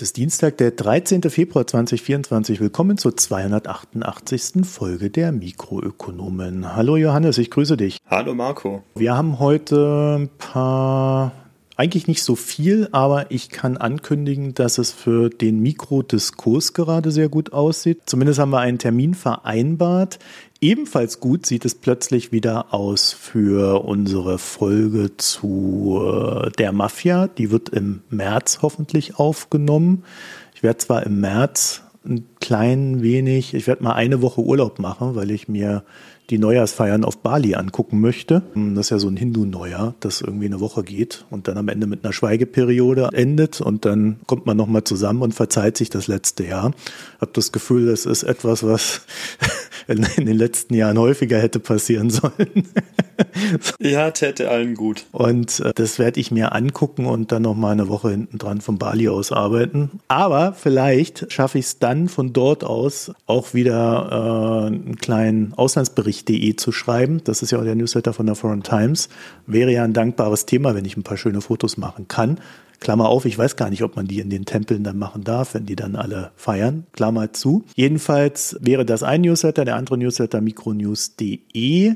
Heute ist Dienstag, der 13. Februar 2024. Willkommen zur 288. Folge der Mikroökonomen. Hallo Johannes, ich grüße dich. Hallo Marco. Wir haben heute ein paar, eigentlich nicht so viel, aber ich kann ankündigen, dass es für den Mikrodiskurs gerade sehr gut aussieht. Zumindest haben wir einen Termin vereinbart. Ebenfalls gut sieht es plötzlich wieder aus für unsere Folge zu äh, der Mafia. Die wird im März hoffentlich aufgenommen. Ich werde zwar im März ein klein wenig, ich werde mal eine Woche Urlaub machen, weil ich mir die Neujahrsfeiern auf Bali angucken möchte. Das ist ja so ein Hindu-Neujahr, das irgendwie eine Woche geht und dann am Ende mit einer Schweigeperiode endet und dann kommt man nochmal zusammen und verzeiht sich das letzte Jahr. Hab das Gefühl, das ist etwas, was in, den letzten Jahren häufiger hätte passieren sollen. ja, täte allen gut. Und äh, das werde ich mir angucken und dann nochmal eine Woche hinten dran vom Bali aus arbeiten. Aber vielleicht schaffe ich es dann von dort aus auch wieder äh, einen kleinen Auslandsbericht.de zu schreiben. Das ist ja auch der Newsletter von der Foreign Times. Wäre ja ein dankbares Thema, wenn ich ein paar schöne Fotos machen kann. Klammer auf, ich weiß gar nicht, ob man die in den Tempeln dann machen darf, wenn die dann alle feiern. Klammer zu. Jedenfalls wäre das ein Newsletter, der andere Newsletter mikronews.de.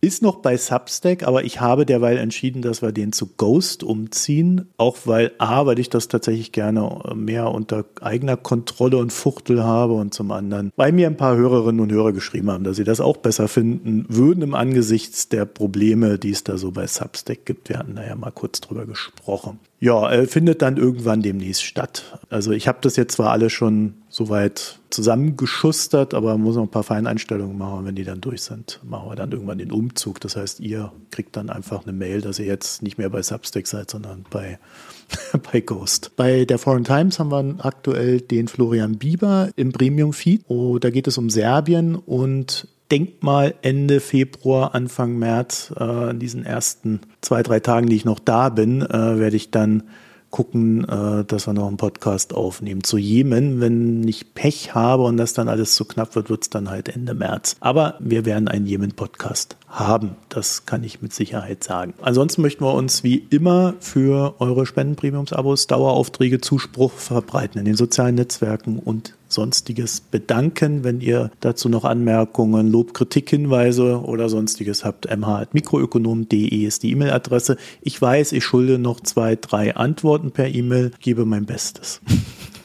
Ist noch bei Substack, aber ich habe derweil entschieden, dass wir den zu Ghost umziehen. Auch weil A, weil ich das tatsächlich gerne mehr unter eigener Kontrolle und Fuchtel habe und zum anderen, weil mir ein paar Hörerinnen und Hörer geschrieben haben, dass sie das auch besser finden würden im Angesichts der Probleme, die es da so bei Substack gibt. Wir hatten da ja mal kurz drüber gesprochen. Ja, äh, findet dann irgendwann demnächst statt. Also ich habe das jetzt zwar alle schon soweit zusammengeschustert, aber muss noch ein paar Feineinstellungen machen. Wenn die dann durch sind, machen wir dann irgendwann den Umzug. Das heißt, ihr kriegt dann einfach eine Mail, dass ihr jetzt nicht mehr bei Substack seid, sondern bei, bei Ghost. Bei der Foreign Times haben wir aktuell den Florian Bieber im Premium Feed. Oh, da geht es um Serbien und denk mal Ende Februar, Anfang März, äh, in diesen ersten zwei, drei Tagen, die ich noch da bin, äh, werde ich dann gucken, äh, dass wir noch einen Podcast aufnehmen zu Jemen. Wenn ich Pech habe und das dann alles zu knapp wird, wird es dann halt Ende März. Aber wir werden einen Jemen-Podcast haben. Das kann ich mit Sicherheit sagen. Ansonsten möchten wir uns wie immer für eure Spendenpremiums-Abos, Daueraufträge, Zuspruch verbreiten in den sozialen Netzwerken und sonstiges bedanken. Wenn ihr dazu noch Anmerkungen, Lob, Kritik, Hinweise oder sonstiges habt, mh.mikroökonom.de ist die E-Mail-Adresse. Ich weiß, ich schulde noch zwei, drei Antworten per E-Mail, gebe mein Bestes.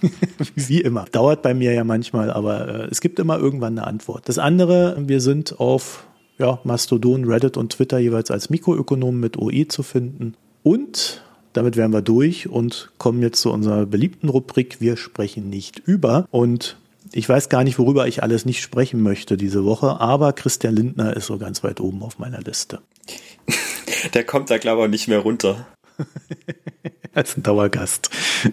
Wie immer. Dauert bei mir ja manchmal, aber äh, es gibt immer irgendwann eine Antwort. Das andere, wir sind auf ja, Mastodon, Reddit und Twitter jeweils als Mikroökonom mit OE zu finden. Und damit wären wir durch und kommen jetzt zu unserer beliebten Rubrik Wir sprechen nicht über. Und ich weiß gar nicht, worüber ich alles nicht sprechen möchte diese Woche, aber Christian Lindner ist so ganz weit oben auf meiner Liste. Der kommt da, glaube ich, nicht mehr runter. Als ein Dauergast.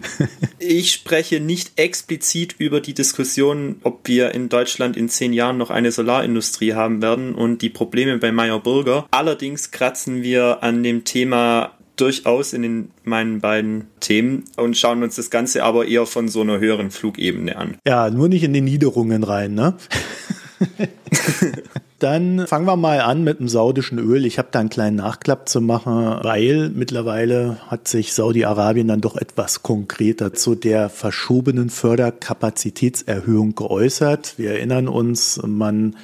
ich spreche nicht explizit über die Diskussion, ob wir in Deutschland in zehn Jahren noch eine Solarindustrie haben werden und die Probleme bei Meyer Burger. Allerdings kratzen wir an dem Thema durchaus in den, meinen beiden Themen und schauen uns das Ganze aber eher von so einer höheren Flugebene an. Ja, nur nicht in die Niederungen rein, ne? Dann fangen wir mal an mit dem saudischen Öl. Ich habe da einen kleinen Nachklapp zu machen, weil mittlerweile hat sich Saudi-Arabien dann doch etwas konkreter zu der verschobenen Förderkapazitätserhöhung geäußert. Wir erinnern uns, man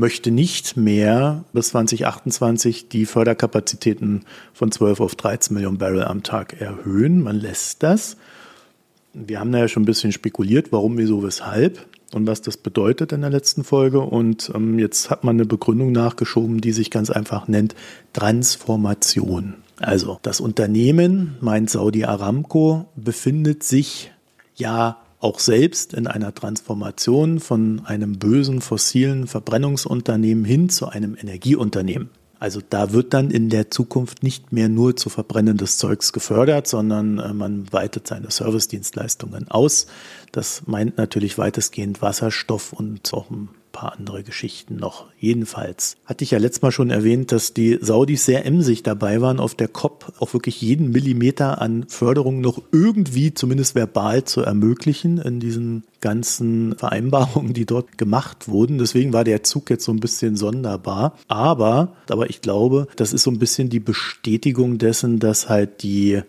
möchte nicht mehr bis 2028 die Förderkapazitäten von 12 auf 13 Millionen Barrel am Tag erhöhen. Man lässt das. Wir haben da ja schon ein bisschen spekuliert, warum, wieso, weshalb und was das bedeutet in der letzten Folge. Und ähm, jetzt hat man eine Begründung nachgeschoben, die sich ganz einfach nennt Transformation. Also das Unternehmen, meint Saudi Aramco, befindet sich ja auch selbst in einer Transformation von einem bösen fossilen Verbrennungsunternehmen hin zu einem Energieunternehmen. Also da wird dann in der Zukunft nicht mehr nur zu verbrennendes Zeugs gefördert, sondern äh, man weitet seine Servicedienstleistungen aus. Das meint natürlich weitestgehend Wasserstoff und auch ein paar andere Geschichten noch. Jedenfalls hatte ich ja letztes Mal schon erwähnt, dass die Saudis sehr emsig dabei waren, auf der COP auch wirklich jeden Millimeter an Förderung noch irgendwie, zumindest verbal, zu ermöglichen in diesen ganzen Vereinbarungen, die dort gemacht wurden. Deswegen war der Zug jetzt so ein bisschen sonderbar. Aber, aber ich glaube, das ist so ein bisschen die Bestätigung dessen, dass halt die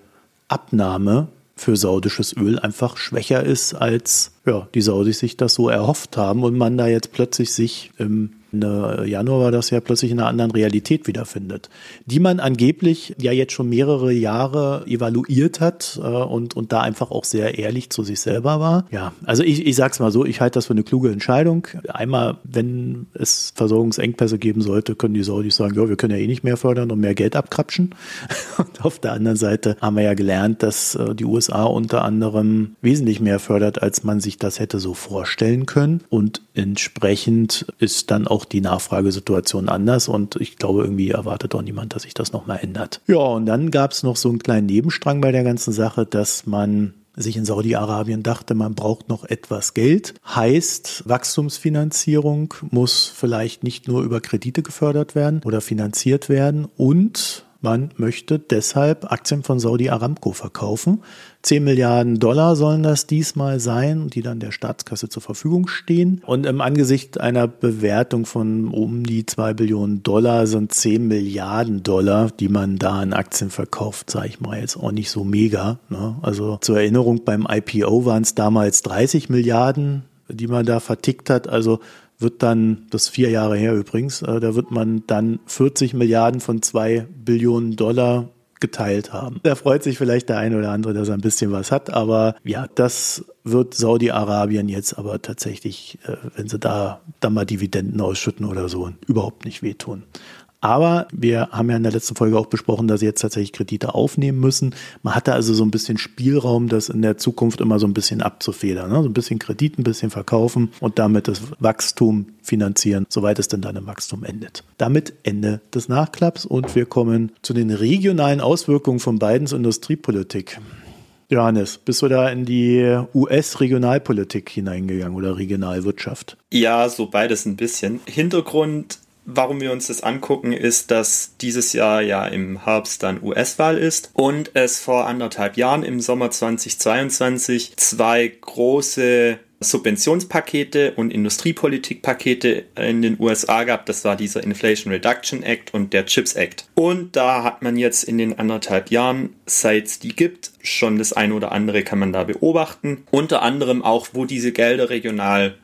Abnahme für saudisches Öl einfach schwächer ist, als ja, die Saudis sich das so erhofft haben und man da jetzt plötzlich sich im Ende Januar war das ja plötzlich in einer anderen Realität wiederfindet, die man angeblich ja jetzt schon mehrere Jahre evaluiert hat äh, und, und da einfach auch sehr ehrlich zu sich selber war. Ja, also ich, ich sag's mal so, ich halte das für eine kluge Entscheidung. Einmal, wenn es Versorgungsengpässe geben sollte, können die Saudis sagen, ja, wir können ja eh nicht mehr fördern und mehr Geld abkrapschen. Und auf der anderen Seite haben wir ja gelernt, dass äh, die USA unter anderem wesentlich mehr fördert, als man sich das hätte so vorstellen können. Und entsprechend ist dann auch auch die Nachfragesituation anders und ich glaube, irgendwie erwartet auch niemand, dass sich das nochmal ändert. Ja, und dann gab es noch so einen kleinen Nebenstrang bei der ganzen Sache, dass man sich in Saudi-Arabien dachte, man braucht noch etwas Geld. Heißt, Wachstumsfinanzierung muss vielleicht nicht nur über Kredite gefördert werden oder finanziert werden und man möchte deshalb Aktien von Saudi Aramco verkaufen. 10 Milliarden Dollar sollen das diesmal sein, die dann der Staatskasse zur Verfügung stehen. Und im Angesicht einer Bewertung von um die 2 Billionen Dollar sind 10 Milliarden Dollar, die man da an Aktien verkauft, sage ich mal jetzt auch nicht so mega. Ne? Also zur Erinnerung, beim IPO waren es damals 30 Milliarden die man da vertickt hat. Also wird dann, das ist vier Jahre her übrigens, äh, da wird man dann 40 Milliarden von zwei Billionen Dollar geteilt haben. Da freut sich vielleicht der eine oder andere, dass er ein bisschen was hat, aber ja, das wird Saudi-Arabien jetzt aber tatsächlich, äh, wenn sie da dann mal Dividenden ausschütten oder so, überhaupt nicht wehtun. Aber wir haben ja in der letzten Folge auch besprochen, dass sie jetzt tatsächlich Kredite aufnehmen müssen. Man hatte also so ein bisschen Spielraum, das in der Zukunft immer so ein bisschen abzufedern. Ne? So ein bisschen Kredit, ein bisschen verkaufen und damit das Wachstum finanzieren, soweit es denn dann im Wachstum endet. Damit Ende des Nachklapps und wir kommen zu den regionalen Auswirkungen von Bidens Industriepolitik. Johannes, bist du da in die US-Regionalpolitik hineingegangen oder Regionalwirtschaft? Ja, so beides ein bisschen. Hintergrund Warum wir uns das angucken, ist, dass dieses Jahr ja im Herbst dann US-Wahl ist und es vor anderthalb Jahren im Sommer 2022 zwei große Subventionspakete und Industriepolitikpakete in den USA gab. Das war dieser Inflation Reduction Act und der CHIPS Act. Und da hat man jetzt in den anderthalb Jahren, seit es die gibt, schon das eine oder andere kann man da beobachten. Unter anderem auch, wo diese Gelder regional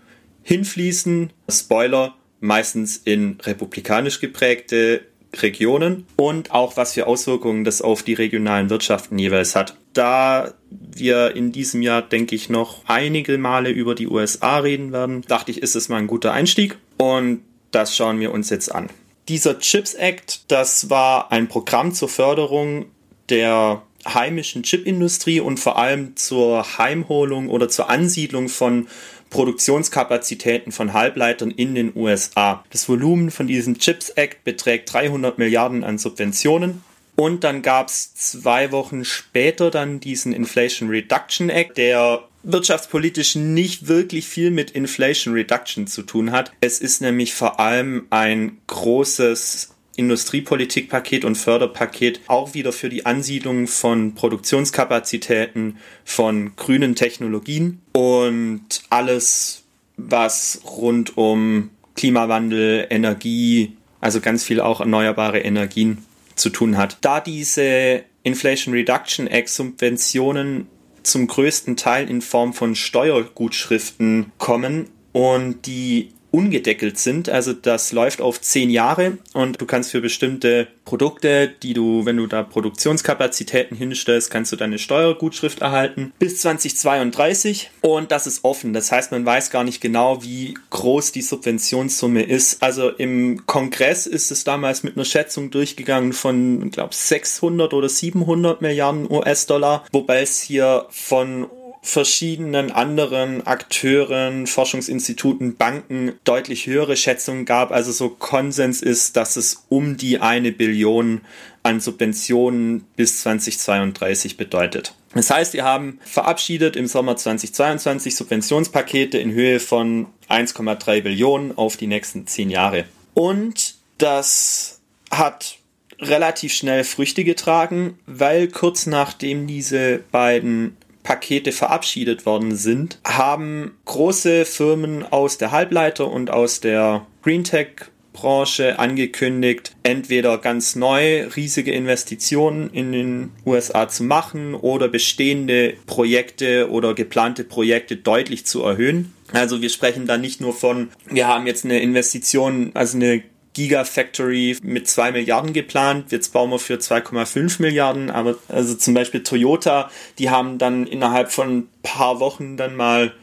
hinfließen. Spoiler, meistens in republikanisch geprägte Regionen und auch was für Auswirkungen das auf die regionalen Wirtschaften jeweils hat. Da wir in diesem Jahr, denke ich, noch einige Male über die USA reden werden, dachte ich, ist es mal ein guter Einstieg und das schauen wir uns jetzt an. Dieser Chips Act, das war ein Programm zur Förderung der heimischen Chipindustrie und vor allem zur Heimholung oder zur Ansiedlung von Produktionskapazitäten von Halbleitern in den USA. Das Volumen von diesem Chips Act beträgt 300 Milliarden an Subventionen. Und dann gab es zwei Wochen später dann diesen Inflation Reduction Act, der wirtschaftspolitisch nicht wirklich viel mit Inflation Reduction zu tun hat. Es ist nämlich vor allem ein großes Industriepolitikpaket und Förderpaket auch wieder für die Ansiedlung von Produktionskapazitäten von grünen Technologien und alles, was rund um Klimawandel, Energie, also ganz viel auch erneuerbare Energien zu tun hat. Da diese Inflation Reduction Act Subventionen zum größten Teil in Form von Steuergutschriften kommen und die ungedeckelt sind. Also das läuft auf zehn Jahre und du kannst für bestimmte Produkte, die du, wenn du da Produktionskapazitäten hinstellst, kannst du deine Steuergutschrift erhalten bis 2032 und das ist offen. Das heißt, man weiß gar nicht genau, wie groß die Subventionssumme ist. Also im Kongress ist es damals mit einer Schätzung durchgegangen von, glaube 600 oder 700 Milliarden US-Dollar, wobei es hier von verschiedenen anderen Akteuren, Forschungsinstituten, Banken deutlich höhere Schätzungen gab. Also so Konsens ist, dass es um die eine Billion an Subventionen bis 2032 bedeutet. Das heißt, wir haben verabschiedet im Sommer 2022 Subventionspakete in Höhe von 1,3 Billionen auf die nächsten zehn Jahre. Und das hat relativ schnell Früchte getragen, weil kurz nachdem diese beiden Pakete verabschiedet worden sind, haben große Firmen aus der Halbleiter- und aus der Greentech Chipbranche angekündigt, entweder ganz neu riesige Investitionen in den USA zu machen oder bestehende Projekte oder geplante Projekte deutlich zu erhöhen. Also wir sprechen da nicht nur von, wir haben jetzt eine Investition, also eine Gigafactory mit 2 Milliarden geplant. Jetzt bauen wir für 2,5 Milliarden. Aber also zum Beispiel Toyota, die haben dann innerhalb von ein paar Wochen dann mal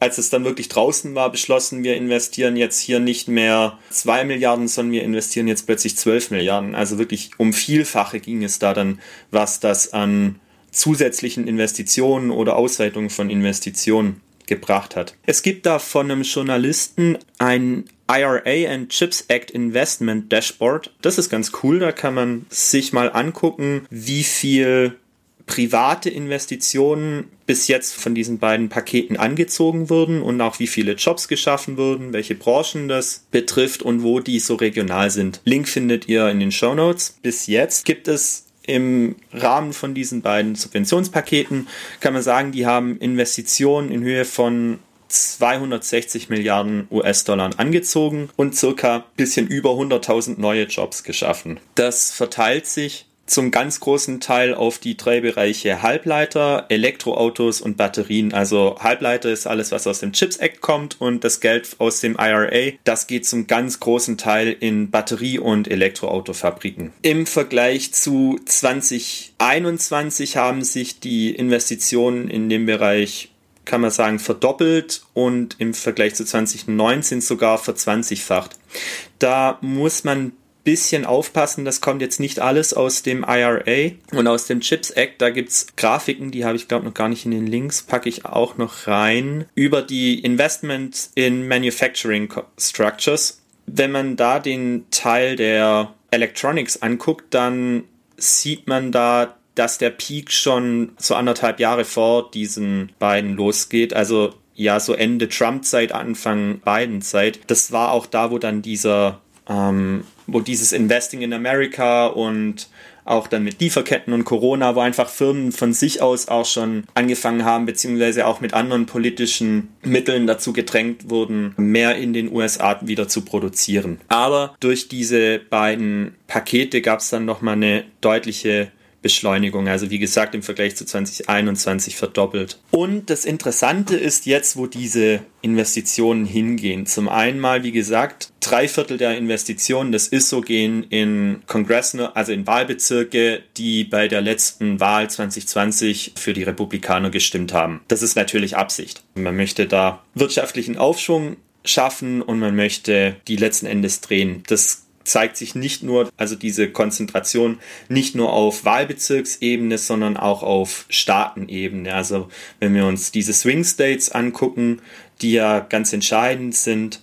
als es dann wirklich draußen war, beschlossen, wir investieren jetzt hier nicht mehr 2 Milliarden, sondern wir investieren jetzt plötzlich 12 Milliarden. Also wirklich um Vielfache ging es da dann, was das an zusätzlichen Investitionen oder Ausweitungen von Investitionen gebracht hat. Es gibt da von einem Journalisten ein IRA and Chips Act Investment Dashboard. Das ist ganz cool, da kann man sich mal angucken, wie viel private Investitionen bis jetzt von diesen beiden Paketen angezogen wurden und auch wie viele Jobs geschaffen wurden, welche Branchen das betrifft und wo die so regional sind. Link findet ihr in den Show Notes. Bis jetzt gibt es im Rahmen von diesen beiden Subventionspaketen kann man sagen, die haben Investitionen in Höhe von 260 Milliarden US-Dollar angezogen und circa bisschen über 100.000 neue Jobs geschaffen. Das verteilt sich zum ganz großen Teil auf die drei Bereiche Halbleiter, Elektroautos und Batterien. Also Halbleiter ist alles, was aus dem Chips Act kommt und das Geld aus dem IRA, das geht zum ganz großen Teil in Batterie- und Elektroautofabriken. Im Vergleich zu 2021 haben sich die Investitionen in dem Bereich kann man sagen, verdoppelt und im Vergleich zu 2019 sogar verzwanzigfacht. Da muss man bisschen aufpassen, das kommt jetzt nicht alles aus dem IRA und aus dem Chips Act. Da gibt's Grafiken, die habe ich glaube noch gar nicht in den Links, packe ich auch noch rein, über die Investment in Manufacturing Structures. Wenn man da den Teil der Electronics anguckt, dann sieht man da, dass der Peak schon so anderthalb Jahre vor diesen beiden losgeht. Also ja, so Ende Trump-Zeit, Anfang Biden-Zeit. Das war auch da, wo dann dieser ähm, wo dieses Investing in America und auch dann mit Lieferketten und Corona, wo einfach Firmen von sich aus auch schon angefangen haben, beziehungsweise auch mit anderen politischen Mitteln dazu gedrängt wurden, mehr in den USA wieder zu produzieren. Aber durch diese beiden Pakete gab es dann nochmal eine deutliche Beschleunigung. Also wie gesagt, im Vergleich zu 2021 verdoppelt. Und das Interessante ist jetzt, wo diese Investitionen hingehen. Zum einen mal, wie gesagt, drei Viertel der Investitionen das ist so gehen in Kongressen, also in Wahlbezirke, die bei der letzten Wahl 2020 für die Republikaner gestimmt haben. Das ist natürlich Absicht. Man möchte da wirtschaftlichen Aufschwung schaffen und man möchte die letzten Endes drehen. Das zeigt sich nicht nur, also diese Konzentration nicht nur auf Wahlbezirksebene, sondern auch auf Staatenebene. Also wenn wir uns diese Swing States angucken, die ja ganz entscheidend sind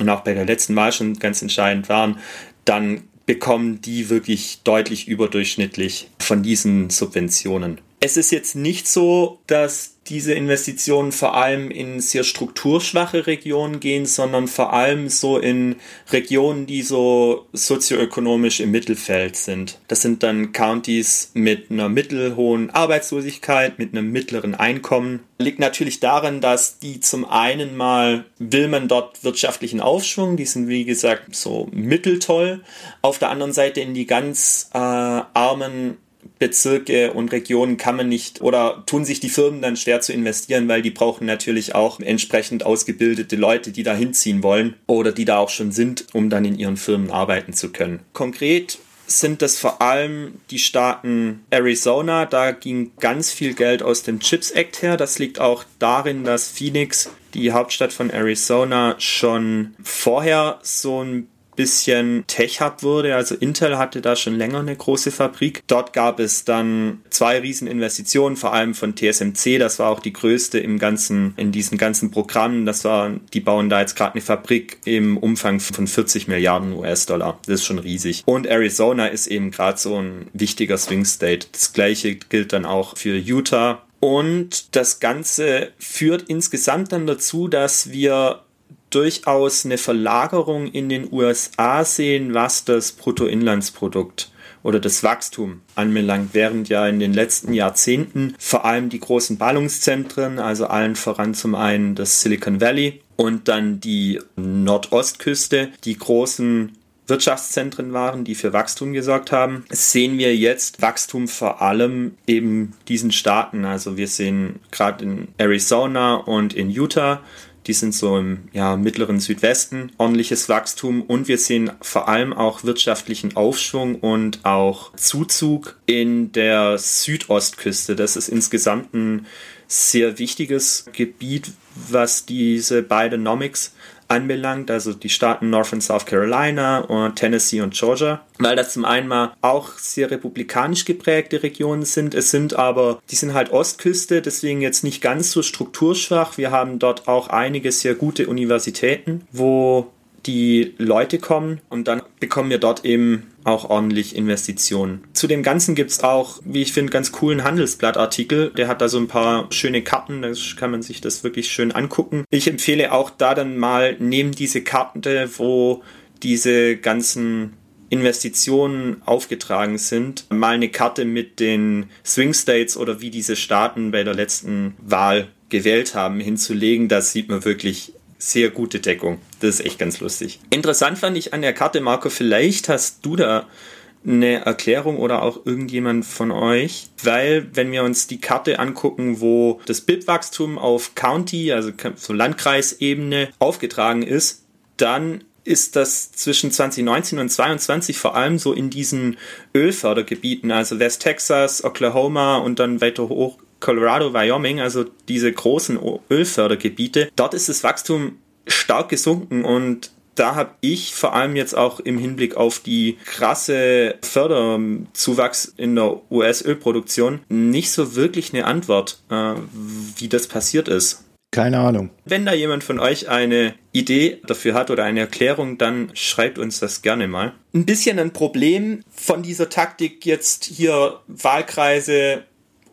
und auch bei der letzten Wahl schon ganz entscheidend waren, dann bekommen die wirklich deutlich überdurchschnittlich von diesen Subventionen. Es ist jetzt nicht so, dass diese Investitionen vor allem in sehr strukturschwache Regionen gehen, sondern vor allem so in Regionen, die so sozioökonomisch im Mittelfeld sind. Das sind dann Counties mit einer mittelhohen Arbeitslosigkeit, mit einem mittleren Einkommen. Liegt natürlich daran, dass die zum einen mal will man dort wirtschaftlichen Aufschwung, die sind wie gesagt so mitteltoll. Auf der anderen Seite in die ganz äh, armen Bezirke und Regionen kann man nicht oder tun sich die Firmen dann schwer zu investieren, weil die brauchen natürlich auch entsprechend ausgebildete Leute, die da hinziehen wollen oder die da auch schon sind, um dann in ihren Firmen arbeiten zu können. Konkret sind das vor allem die Staaten Arizona. Da ging ganz viel Geld aus dem Chips Act her. Das liegt auch darin, dass Phoenix, die Hauptstadt von Arizona, schon vorher so ein bisschen Tech-Hub wurde. Also Intel hatte da schon länger eine große Fabrik. Dort gab es dann zwei Rieseninvestitionen, vor allem von TSMC. Das war auch die größte im ganzen, in diesen ganzen Programmen. Das war, die bauen da jetzt gerade eine Fabrik im Umfang von 40 Milliarden US-Dollar. Das ist schon riesig. Und Arizona ist eben gerade so ein wichtiger Swing State. Das gleiche gilt dann auch für Utah. Und das Ganze führt insgesamt dann dazu, dass wir durchaus eine Verlagerung in den USA sehen, was das Bruttoinlandsprodukt oder das Wachstum anbelangt, während ja in den letzten Jahrzehnten vor allem die großen Ballungszentren, also allen voran zum einen das Silicon Valley und dann die Nordostküste, die großen Wirtschaftszentren waren, die für Wachstum gesorgt haben, sehen wir jetzt Wachstum vor allem eben diesen Staaten. Also wir sehen gerade in Arizona und in Utah die sind so im ja, mittleren Südwesten ordentliches Wachstum und wir sehen vor allem auch wirtschaftlichen Aufschwung und auch Zuzug in der Südostküste. Das ist insgesamt ein sehr wichtiges Gebiet, was diese beiden Nomics anbelangt, also die Staaten North und South Carolina und Tennessee und Georgia, weil das zum einen mal auch sehr republikanisch geprägte Regionen sind. Es sind aber, die sind halt Ostküste, deswegen jetzt nicht ganz so strukturschwach. Wir haben dort auch einige sehr gute Universitäten, wo die Leute kommen und dann bekommen wir dort eben auch ordentlich Investitionen. Zu dem Ganzen gibt es auch, wie ich finde, ganz coolen Handelsblattartikel. Der hat da so ein paar schöne Karten, da kann man sich das wirklich schön angucken. Ich empfehle auch da dann mal neben diese Karte, wo diese ganzen Investitionen aufgetragen sind, mal eine Karte mit den Swing States oder wie diese Staaten bei der letzten Wahl gewählt haben, hinzulegen. Da sieht man wirklich sehr gute Deckung. Das ist echt ganz lustig. Interessant fand ich an der Karte, Marco, vielleicht hast du da eine Erklärung oder auch irgendjemand von euch, weil wenn wir uns die Karte angucken, wo das BIP-Wachstum auf County, also so Landkreisebene aufgetragen ist, dann ist das zwischen 2019 und 2022 vor allem so in diesen Ölfördergebieten, also West Texas, Oklahoma und dann weiter hoch Colorado, Wyoming, also diese großen Ölfördergebiete, dort ist das Wachstum stark gesunken und da habe ich vor allem jetzt auch im Hinblick auf die krasse Förderzuwachs in der US-Ölproduktion nicht so wirklich eine Antwort, äh, wie das passiert ist. Keine Ahnung. Wenn da jemand von euch eine Idee dafür hat oder eine Erklärung, dann schreibt uns das gerne mal. Ein bisschen ein Problem von dieser Taktik jetzt hier Wahlkreise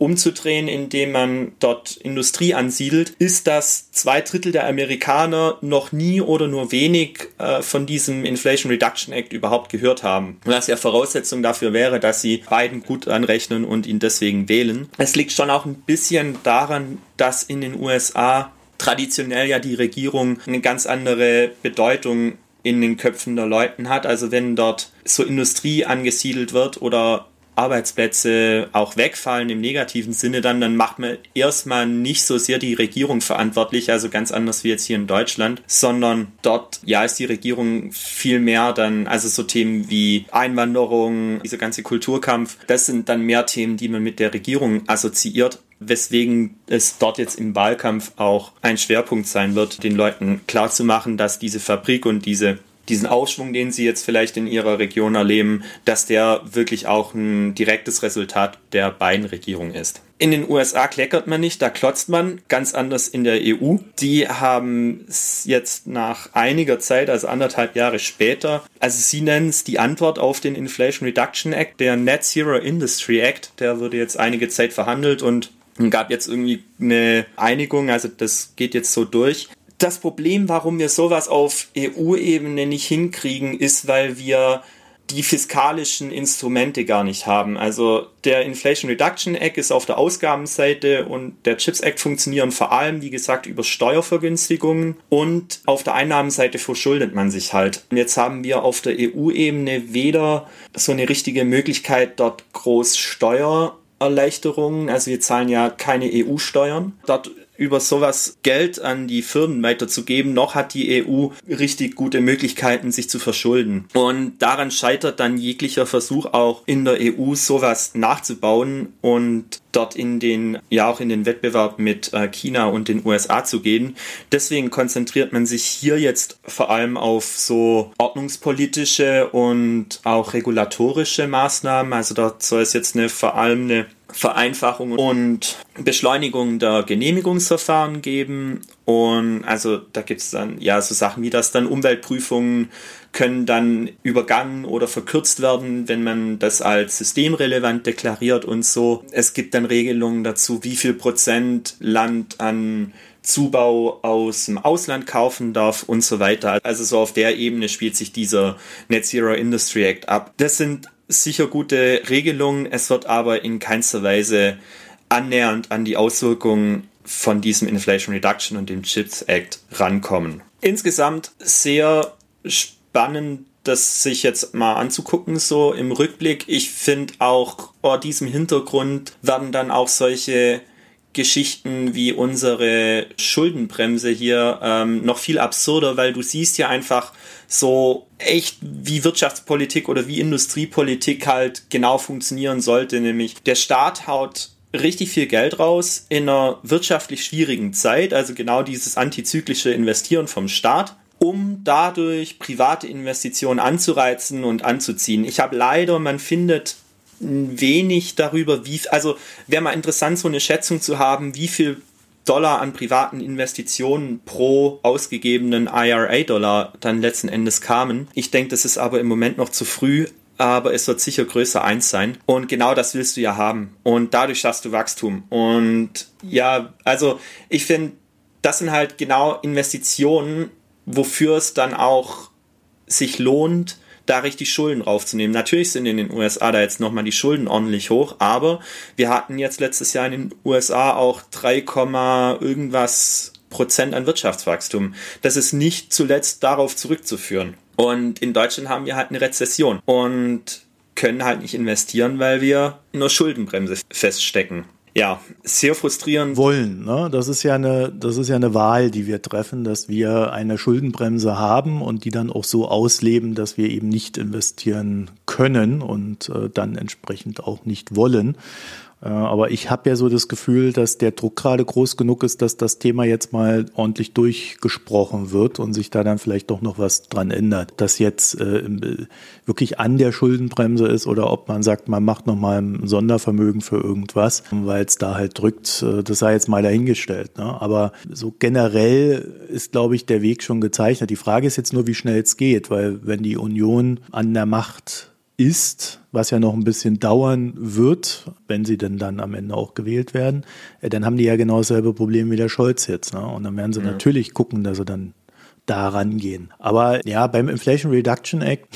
umzudrehen, indem man dort Industrie ansiedelt, ist, dass zwei Drittel der Amerikaner noch nie oder nur wenig äh, von diesem Inflation Reduction Act überhaupt gehört haben. Was ja Voraussetzung dafür wäre, dass sie Biden gut anrechnen und ihn deswegen wählen. Es liegt schon auch ein bisschen daran, dass in den USA traditionell ja die Regierung eine ganz andere Bedeutung in den Köpfen der Leuten hat. Also wenn dort so Industrie angesiedelt wird oder Arbeitsplätze auch wegfallen im negativen Sinne, dann, dann macht man erstmal nicht so sehr die Regierung verantwortlich, also ganz anders wie jetzt hier in Deutschland, sondern dort, ja, ist die Regierung viel mehr dann, also so Themen wie Einwanderung, dieser ganze Kulturkampf, das sind dann mehr Themen, die man mit der Regierung assoziiert weswegen es dort jetzt im Wahlkampf auch ein Schwerpunkt sein wird, den Leuten klarzumachen, dass diese Fabrik und diese diesen Aufschwung, den sie jetzt vielleicht in ihrer Region erleben, dass der wirklich auch ein direktes Resultat der beiden Regierungen ist. In den USA kleckert man nicht, da klotzt man, ganz anders in der EU. Die haben es jetzt nach einiger Zeit, also anderthalb Jahre später, also sie nennen es die Antwort auf den Inflation Reduction Act, der Net Zero Industry Act, der wurde jetzt einige Zeit verhandelt und gab jetzt irgendwie eine Einigung, also das geht jetzt so durch das Problem, warum wir sowas auf EU-Ebene nicht hinkriegen, ist, weil wir die fiskalischen Instrumente gar nicht haben. Also der Inflation Reduction Act ist auf der Ausgabenseite und der Chips Act funktionieren vor allem, wie gesagt, über Steuervergünstigungen und auf der Einnahmenseite verschuldet man sich halt. Und jetzt haben wir auf der EU-Ebene weder so eine richtige Möglichkeit, dort groß Steuererleichterungen, also wir zahlen ja keine EU-Steuern. Dort über sowas Geld an die Firmen weiterzugeben, noch hat die EU richtig gute Möglichkeiten, sich zu verschulden. Und daran scheitert dann jeglicher Versuch auch in der EU sowas nachzubauen und dort in den, ja auch in den Wettbewerb mit äh, China und den USA zu gehen. Deswegen konzentriert man sich hier jetzt vor allem auf so ordnungspolitische und auch regulatorische Maßnahmen. Also dort soll es jetzt eine vor allem eine Vereinfachung und Beschleunigung der Genehmigungsverfahren geben. Und also da gibt es dann ja so Sachen wie das dann Umweltprüfungen können dann übergangen oder verkürzt werden, wenn man das als systemrelevant deklariert und so. Es gibt dann Regelungen dazu, wie viel Prozent Land an Zubau aus dem Ausland kaufen darf und so weiter. Also so auf der Ebene spielt sich dieser Net Zero Industry Act ab. Das sind sicher gute Regelungen. Es wird aber in keinster Weise annähernd an die Auswirkungen von diesem Inflation Reduction und dem Chips Act rankommen. Insgesamt sehr spannend das sich jetzt mal anzugucken, so im Rückblick. Ich finde auch vor diesem Hintergrund werden dann auch solche Geschichten wie unsere Schuldenbremse hier ähm, noch viel absurder, weil du siehst ja einfach so echt, wie Wirtschaftspolitik oder wie Industriepolitik halt genau funktionieren sollte, nämlich der Staat haut richtig viel Geld raus in einer wirtschaftlich schwierigen Zeit, also genau dieses antizyklische Investieren vom Staat um dadurch private Investitionen anzureizen und anzuziehen. Ich habe leider, man findet wenig darüber, wie, also wäre mal interessant, so eine Schätzung zu haben, wie viel Dollar an privaten Investitionen pro ausgegebenen IRA-Dollar dann letzten Endes kamen. Ich denke, das ist aber im Moment noch zu früh, aber es wird sicher größer eins sein. Und genau das willst du ja haben. Und dadurch schaffst du Wachstum. Und ja, also ich finde, das sind halt genau Investitionen, wofür es dann auch sich lohnt, da richtig Schulden raufzunehmen. Natürlich sind in den USA da jetzt nochmal die Schulden ordentlich hoch, aber wir hatten jetzt letztes Jahr in den USA auch 3, irgendwas Prozent an Wirtschaftswachstum. Das ist nicht zuletzt darauf zurückzuführen. Und in Deutschland haben wir halt eine Rezession und können halt nicht investieren, weil wir der Schuldenbremse feststecken ja, sehr frustrierend. Wollen, ne? Das ist ja eine, das ist ja eine Wahl, die wir treffen, dass wir eine Schuldenbremse haben und die dann auch so ausleben, dass wir eben nicht investieren können und äh, dann entsprechend auch nicht wollen. Äh, aber ich habe ja so das Gefühl, dass der Druck gerade groß genug ist, dass das Thema jetzt mal ordentlich durchgesprochen wird und sich da dann vielleicht doch noch was dran ändert. Dass jetzt äh, wirklich an der Schuldenbremse ist oder ob man sagt, man macht nochmal ein Sondervermögen für irgendwas, weil es da halt drückt, äh, das sei jetzt mal dahingestellt. Ne? Aber so generell ist, glaube ich, der Weg schon gezeichnet. Die Frage ist jetzt nur, wie schnell es geht, weil wenn die Union an der Macht ist, was ja noch ein bisschen dauern wird, wenn sie denn dann am Ende auch gewählt werden, äh, dann haben die ja genau dasselbe Problem wie der Scholz jetzt. Ne? Und dann werden sie ja. natürlich gucken, dass sie dann da rangehen. Aber ja, beim Inflation Reduction Act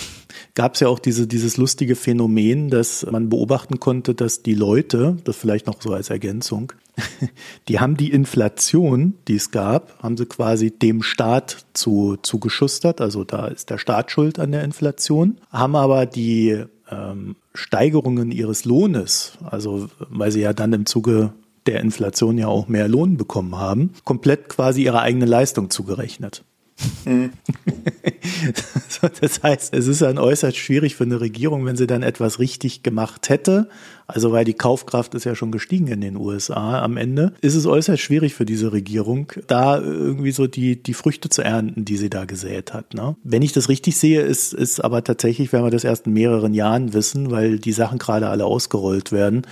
gab es ja auch diese, dieses lustige Phänomen, dass man beobachten konnte, dass die Leute, das vielleicht noch so als Ergänzung, die haben die Inflation, die es gab, haben sie quasi dem Staat zu, zugeschustert. Also da ist der Staat schuld an der Inflation, haben aber die ähm, Steigerungen ihres Lohnes, also weil sie ja dann im Zuge der Inflation ja auch mehr Lohn bekommen haben, komplett quasi ihre eigene Leistung zugerechnet. Mhm. das heißt, es ist dann äußerst schwierig für eine Regierung, wenn sie dann etwas richtig gemacht hätte. Also weil die Kaufkraft ist ja schon gestiegen in den USA am Ende, ist es äußerst schwierig für diese Regierung, da irgendwie so die, die Früchte zu ernten, die sie da gesät hat. Ne? Wenn ich das richtig sehe, ist, ist aber tatsächlich, werden wir das erst in mehreren Jahren wissen, weil die Sachen gerade alle ausgerollt werden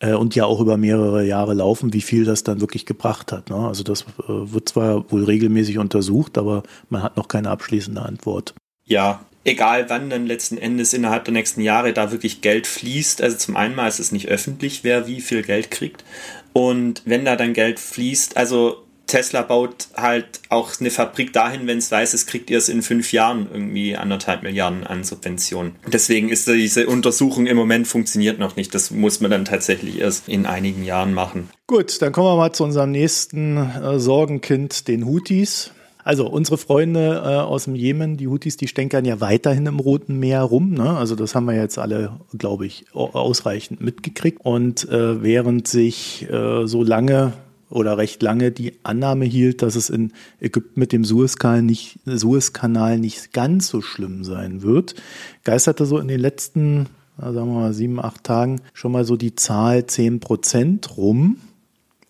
äh, und ja auch über mehrere Jahre laufen, wie viel das dann wirklich gebracht hat. Ne? Also das äh, wird zwar wohl regelmäßig untersucht, aber man hat noch keine abschließende Antwort. Ja, egal wann dann letzten Endes innerhalb der nächsten Jahre da wirklich Geld fließt. Also zum einen mal ist es nicht öffentlich, wer wie viel Geld kriegt. Und wenn da dann Geld fließt, also Tesla baut halt auch eine Fabrik dahin, wenn es weiß, es kriegt ihr es in fünf Jahren irgendwie anderthalb Milliarden an Subventionen. Deswegen ist diese Untersuchung im Moment funktioniert noch nicht. Das muss man dann tatsächlich erst in einigen Jahren machen. Gut, dann kommen wir mal zu unserem nächsten äh, Sorgenkind, den Houthis. Also unsere Freunde äh, aus dem Jemen, die Houthis, die stänkern ja weiterhin im Roten Meer rum. Ne? Also das haben wir jetzt alle, glaube ich, ausreichend mitgekriegt. Und äh, während sich äh, so lange oder recht lange die Annahme hielt, dass es in Ägypten mit dem Suezkanal nicht, Suezkanal nicht ganz so schlimm sein wird, geisterte so in den letzten, sagen wir mal, sieben, acht Tagen schon mal so die Zahl zehn Prozent rum.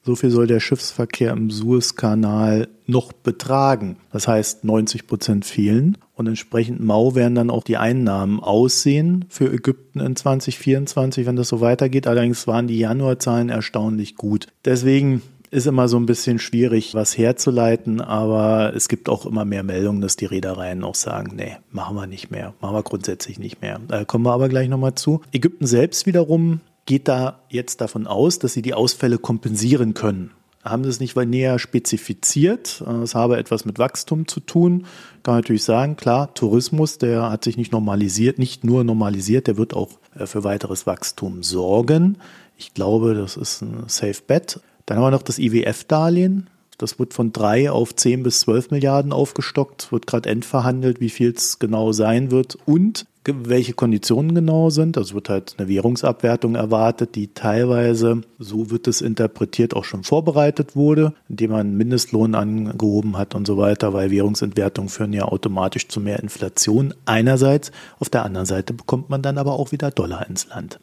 So viel soll der Schiffsverkehr im Suezkanal noch betragen. Das heißt, 90 Prozent fehlen und entsprechend mau werden dann auch die Einnahmen aussehen für Ägypten in 2024, wenn das so weitergeht. Allerdings waren die Januarzahlen erstaunlich gut. Deswegen ist immer so ein bisschen schwierig, was herzuleiten, aber es gibt auch immer mehr Meldungen, dass die Reedereien auch sagen, nee, machen wir nicht mehr, machen wir grundsätzlich nicht mehr. Da kommen wir aber gleich nochmal zu. Ägypten selbst wiederum geht da jetzt davon aus, dass sie die Ausfälle kompensieren können. Haben sie es nicht näher spezifiziert. Es habe etwas mit Wachstum zu tun. Kann man natürlich sagen, klar, Tourismus, der hat sich nicht normalisiert, nicht nur normalisiert, der wird auch äh, für weiteres Wachstum sorgen. Ich glaube, das ist ein Safe Bet. Dann haben wir noch das IWF-Darlehen. Das wird von drei auf zehn bis zwölf Milliarden aufgestockt, wird gerade endverhandelt, wie viel es genau sein wird und welche Konditionen genau sind. Also wird halt eine Währungsabwertung erwartet, die teilweise, so wird es interpretiert, auch schon vorbereitet wurde, indem man Mindestlohn angehoben hat und so weiter, weil Währungsentwertungen führen ja automatisch zu mehr Inflation einerseits. Auf der anderen Seite bekommt man dann aber auch wieder Dollar ins Land.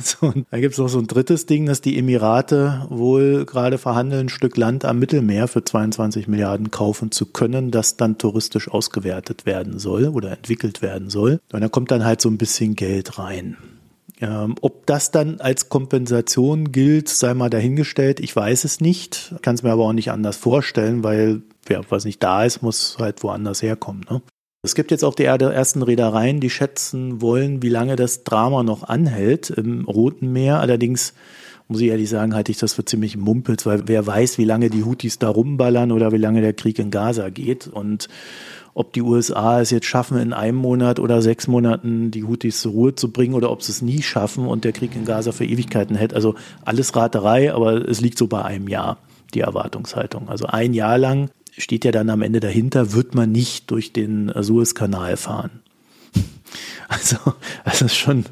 So, da gibt es noch so ein drittes Ding, dass die Emirate wohl gerade verhandeln, ein Stück Land am Mittelmeer für 22 Milliarden kaufen zu können, das dann touristisch ausgewertet werden soll oder entwickelt werden soll. Und da kommt dann halt so ein bisschen Geld rein. Ähm, ob das dann als Kompensation gilt, sei mal dahingestellt. Ich weiß es nicht, kann es mir aber auch nicht anders vorstellen, weil wer was nicht da ist, muss halt woanders herkommen. Ne? Es gibt jetzt auch die ersten Reedereien, die schätzen wollen, wie lange das Drama noch anhält im Roten Meer. Allerdings muss ich ehrlich sagen, halte ich das für ziemlich mumpels, weil wer weiß, wie lange die Houthis da rumballern oder wie lange der Krieg in Gaza geht. Und ob die USA es jetzt schaffen, in einem Monat oder sechs Monaten die Houthis zur Ruhe zu bringen oder ob sie es nie schaffen und der Krieg in Gaza für Ewigkeiten hält. Also alles Raterei, aber es liegt so bei einem Jahr, die Erwartungshaltung. Also ein Jahr lang steht ja dann am Ende dahinter, wird man nicht durch den Suezkanal fahren. Also, das ist schon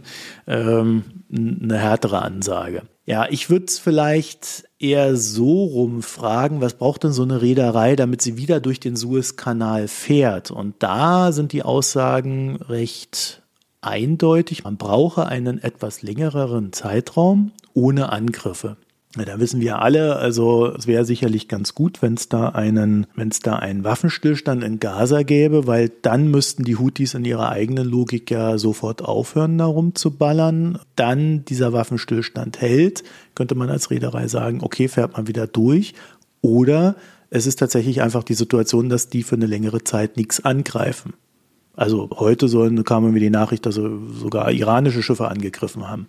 ähm, eine härtere Ansage. Ja, ich würde es vielleicht eher so rumfragen, was braucht denn so eine Reederei, damit sie wieder durch den Suezkanal fährt? Und da sind die Aussagen recht eindeutig. Man brauche einen etwas längeren Zeitraum ohne Angriffe. Da wissen wir alle, also es wäre sicherlich ganz gut, wenn es da einen, wenn es da einen Waffenstillstand in Gaza gäbe, weil dann müssten die Houthis in ihrer eigenen Logik ja sofort aufhören, darum zu ballern. Dann dieser Waffenstillstand hält, könnte man als Reederei sagen, okay, fährt man wieder durch. Oder es ist tatsächlich einfach die Situation, dass die für eine längere Zeit nichts angreifen. Also heute sollen, kam mir die Nachricht, dass sie sogar iranische Schiffe angegriffen haben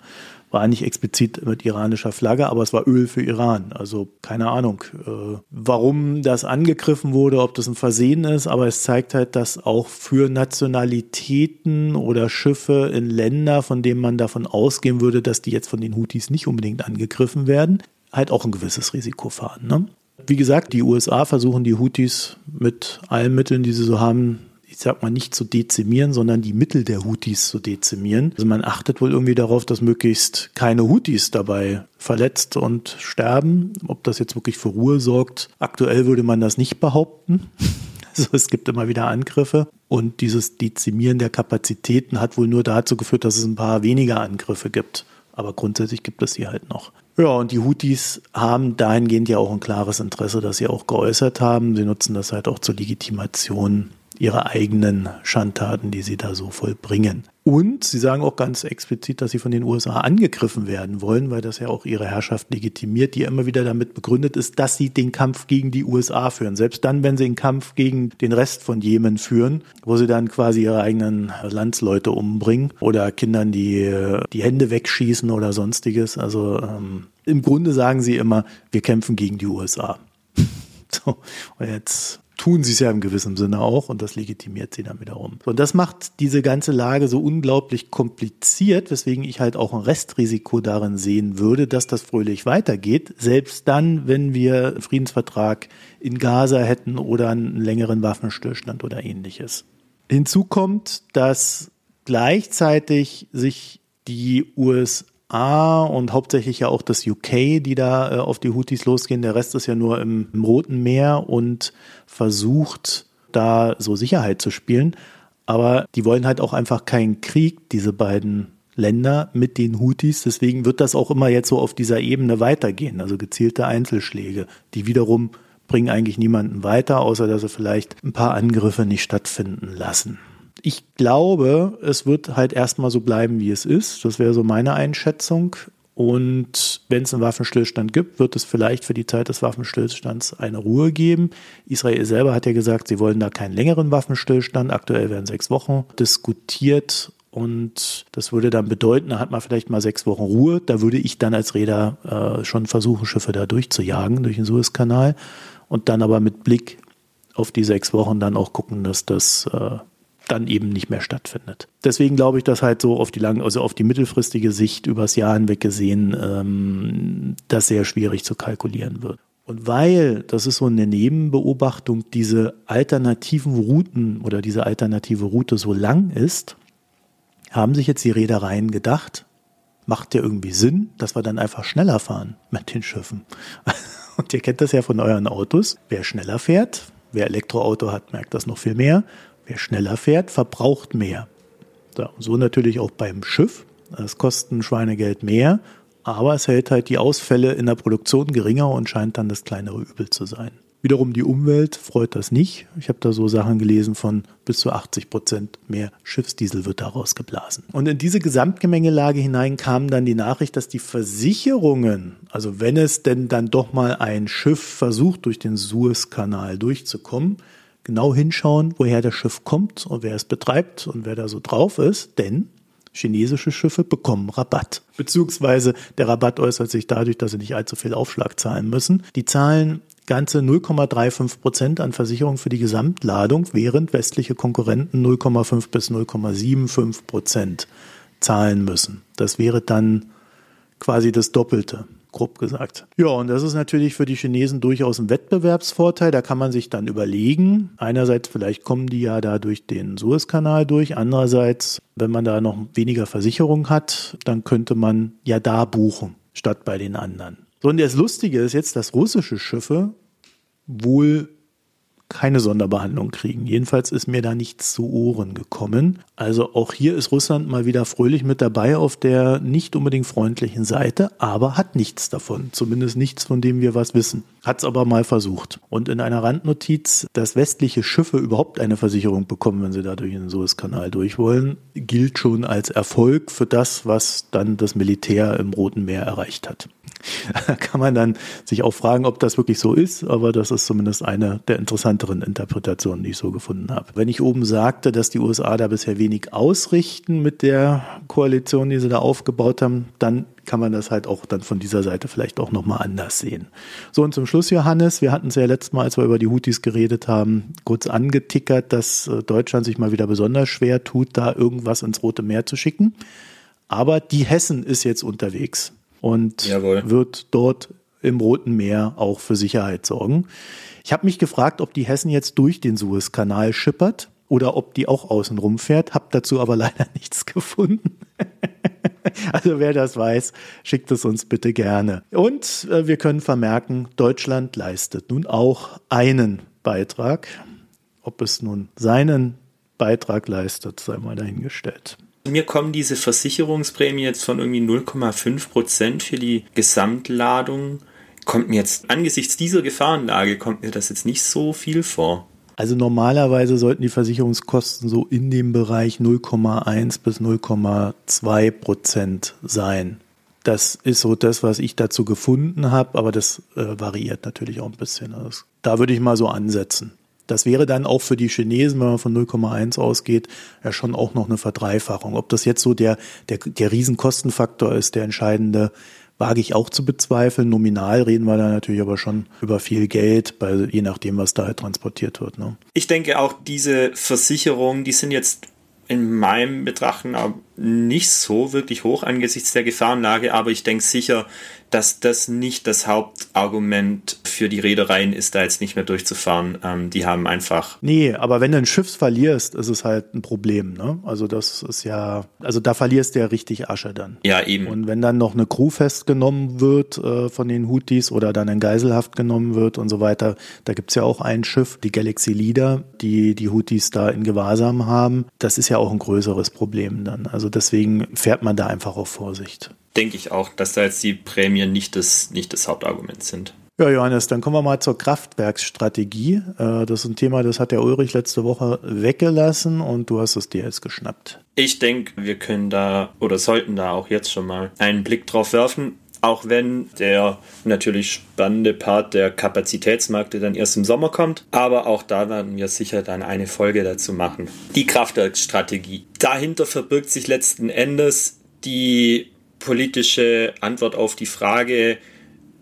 war nicht explizit mit iranischer Flagge, aber es war Öl für Iran. Also keine Ahnung, äh, warum das angegriffen wurde, ob das ein Versehen ist, aber es zeigt halt, dass auch für Nationalitäten oder Schiffe in Länder, von denen man davon ausgehen würde, dass die jetzt von den Houthis nicht unbedingt angegriffen werden, halt auch ein gewisses Risiko fahren. Ne? Wie gesagt, die USA versuchen die Houthis mit allen Mitteln, die sie so haben, ich sag mal, nicht zu dezimieren, sondern die Mittel der Houthis zu dezimieren. Also man achtet wohl irgendwie darauf, dass möglichst keine Houthis dabei verletzt und sterben. Ob das jetzt wirklich für Ruhe sorgt, aktuell würde man das nicht behaupten. Also es gibt immer wieder Angriffe und dieses Dezimieren der Kapazitäten hat wohl nur dazu geführt, dass es ein paar weniger Angriffe gibt. Aber grundsätzlich gibt es sie halt noch. Ja, und die Houthis haben dahingehend ja auch ein klares Interesse, das sie auch geäußert haben. Sie nutzen das halt auch zur Legitimation ihre eigenen Schandtaten, die sie da so vollbringen. Und sie sagen auch ganz explizit, dass sie von den USA angegriffen werden wollen, weil das ja auch ihre Herrschaft legitimiert, die immer wieder damit begründet ist, dass sie den Kampf gegen die USA führen. Selbst dann, wenn sie den Kampf gegen den Rest von Jemen führen, wo sie dann quasi ihre eigenen Landsleute umbringen oder Kindern die, die Hände wegschießen oder sonstiges. Also ähm, im Grunde sagen sie immer, wir kämpfen gegen die USA. so, und jetzt tun sie es ja im gewissen Sinne auch und das legitimiert sie dann wiederum. Und das macht diese ganze Lage so unglaublich kompliziert, weswegen ich halt auch ein Restrisiko darin sehen würde, dass das fröhlich weitergeht, selbst dann, wenn wir einen Friedensvertrag in Gaza hätten oder einen längeren Waffenstillstand oder ähnliches. Hinzu kommt, dass gleichzeitig sich die USA USA und hauptsächlich ja auch das UK, die da äh, auf die Houthis losgehen. Der Rest ist ja nur im, im Roten Meer und versucht da so Sicherheit zu spielen. Aber die wollen halt auch einfach keinen Krieg, diese beiden Länder mit den Houthis. Deswegen wird das auch immer jetzt so auf dieser Ebene weitergehen. Also gezielte Einzelschläge, die wiederum bringen eigentlich niemanden weiter, außer dass sie vielleicht ein paar Angriffe nicht stattfinden lassen ich glaube, es wird halt erstmal so bleiben, wie es ist. Das wäre so meine Einschätzung. Und wenn es einen Waffenstillstand gibt, wird es vielleicht für die Zeit des Waffenstillstands eine Ruhe geben. Israel selber hat ja gesagt, sie wollen da keinen längeren Waffenstillstand. Aktuell werden sechs Wochen diskutiert. Und das würde dann bedeuten, da hat man vielleicht mal sechs Wochen Ruhe. Da würde ich dann als Räder äh, schon versuchen, Schiffe da durchzujagen durch den Suezkanal. Und dann aber mit Blick auf die sechs Wochen dann auch gucken, dass das äh, dann eben nicht mehr stattfindet. Deswegen glaube ich, dass halt so auf die lange, also auf die mittelfristige Sicht übers Jahr hinweg gesehen, ähm, das sehr schwierig zu kalkulieren wird. Und weil, das ist so eine Nebenbeobachtung, diese alternativen Routen oder diese alternative Route so lang ist, haben sich jetzt die Reedereien gedacht, macht ja irgendwie Sinn, dass wir dann einfach schneller fahren mit den Schiffen. Und ihr kennt das ja von euren Autos. Wer schneller fährt, wer Elektroauto hat, merkt das noch viel mehr. Wer schneller fährt, verbraucht mehr. So, so natürlich auch beim Schiff. Es kostet ein Schweinegeld mehr aber es hält halt die Ausfälle in der Produktion geringer und scheint dann das kleinere Übel zu sein. Wiederum die Umwelt freut das nicht. Ich habe da so Sachen gelesen von bis zu 80 Prozent mehr Schiffsdiesel wird daraus geblasen. Und in diese Gesamtgemengelage hinein kam dann die Nachricht, dass die Versicherungen, also wenn es denn dann doch mal ein Schiff versucht, durch den Suezkanal durchzukommen, genau hinschauen, woher das Schiff kommt und wer es betreibt und wer da so drauf ist, denn chinesische Schiffe bekommen Rabatt. Beziehungsweise der Rabatt äußert sich dadurch, dass sie nicht allzu viel Aufschlag zahlen müssen. Die zahlen ganze 0,35 Prozent an Versicherung für die Gesamtladung, während westliche Konkurrenten 0,5 bis 0,75 Prozent zahlen müssen. Das wäre dann quasi das Doppelte grob gesagt. Ja, und das ist natürlich für die Chinesen durchaus ein Wettbewerbsvorteil. Da kann man sich dann überlegen, einerseits vielleicht kommen die ja da durch den Suezkanal durch, andererseits, wenn man da noch weniger Versicherung hat, dann könnte man ja da buchen, statt bei den anderen. So, und das Lustige ist jetzt, dass russische Schiffe wohl keine Sonderbehandlung kriegen. Jedenfalls ist mir da nichts zu Ohren gekommen. Also auch hier ist Russland mal wieder fröhlich mit dabei auf der nicht unbedingt freundlichen Seite, aber hat nichts davon. Zumindest nichts, von dem wir was wissen. Hat es aber mal versucht. Und in einer Randnotiz, dass westliche Schiffe überhaupt eine Versicherung bekommen, wenn sie da durch den Suezkanal durch wollen, gilt schon als Erfolg für das, was dann das Militär im Roten Meer erreicht hat. Da kann man dann sich auch fragen, ob das wirklich so ist, aber das ist zumindest eine der interessanteren Interpretationen, die ich so gefunden habe. Wenn ich oben sagte, dass die USA da bisher wenig ausrichten mit der Koalition, die sie da aufgebaut haben, dann kann man das halt auch dann von dieser Seite vielleicht auch nochmal anders sehen. So, und zum Schluss, Johannes, wir hatten es ja letztes Mal, als wir über die Houthis geredet haben, kurz angetickert, dass äh, Deutschland sich mal wieder besonders schwer tut, da irgendwas ins Rote Meer zu schicken. Aber die Hessen ist jetzt unterwegs und Jawohl. wird dort im Roten Meer auch für Sicherheit sorgen. Ich habe mich gefragt, ob die Hessen jetzt durch den Suezkanal schippert oder ob die auch außen rumfährt, habe dazu aber leider nichts gefunden. also wer das weiß, schickt es uns bitte gerne. Und äh, wir können vermerken, Deutschland leistet nun auch einen Beitrag. Ob es nun seinen Beitrag leistet, sei mal dahingestellt. Mir kommen diese Versicherungsprämie jetzt von irgendwie 0,5 Prozent für die Gesamtladung. Kommt mir jetzt angesichts dieser Gefahrenlage, kommt mir das jetzt nicht so viel vor. Also normalerweise sollten die Versicherungskosten so in dem Bereich 0,1 bis 0,2 Prozent sein. Das ist so das, was ich dazu gefunden habe, aber das äh, variiert natürlich auch ein bisschen. Also da würde ich mal so ansetzen. Das wäre dann auch für die Chinesen, wenn man von 0,1 ausgeht, ja schon auch noch eine Verdreifachung. Ob das jetzt so der, der, der Riesenkostenfaktor ist, der entscheidende, wage ich auch zu bezweifeln. Nominal reden wir da natürlich aber schon über viel Geld, bei, je nachdem, was da halt transportiert wird. Ne? Ich denke auch, diese Versicherungen, die sind jetzt in meinem Betrachten nicht so wirklich hoch angesichts der Gefahrenlage, aber ich denke sicher, dass das nicht das Hauptargument für die Reedereien ist, da jetzt nicht mehr durchzufahren. Ähm, die haben einfach. Nee, aber wenn du ein Schiff verlierst, ist es halt ein Problem. Ne? Also das ist ja, also da verlierst du ja richtig Asche dann. Ja, eben. Und wenn dann noch eine Crew festgenommen wird äh, von den Houthis oder dann in Geiselhaft genommen wird und so weiter, da gibt's ja auch ein Schiff, die Galaxy Leader, die die Houthis da in Gewahrsam haben. Das ist ja auch ein größeres Problem dann. Also deswegen fährt man da einfach auf Vorsicht denke ich auch, dass da jetzt die Prämien nicht das, nicht das Hauptargument sind. Ja, Johannes, dann kommen wir mal zur Kraftwerksstrategie. Äh, das ist ein Thema, das hat der Ulrich letzte Woche weggelassen und du hast es dir jetzt geschnappt. Ich denke, wir können da oder sollten da auch jetzt schon mal einen Blick drauf werfen. Auch wenn der natürlich spannende Part der Kapazitätsmärkte dann erst im Sommer kommt. Aber auch da werden wir sicher dann eine Folge dazu machen. Die Kraftwerksstrategie. Dahinter verbirgt sich letzten Endes die politische Antwort auf die Frage,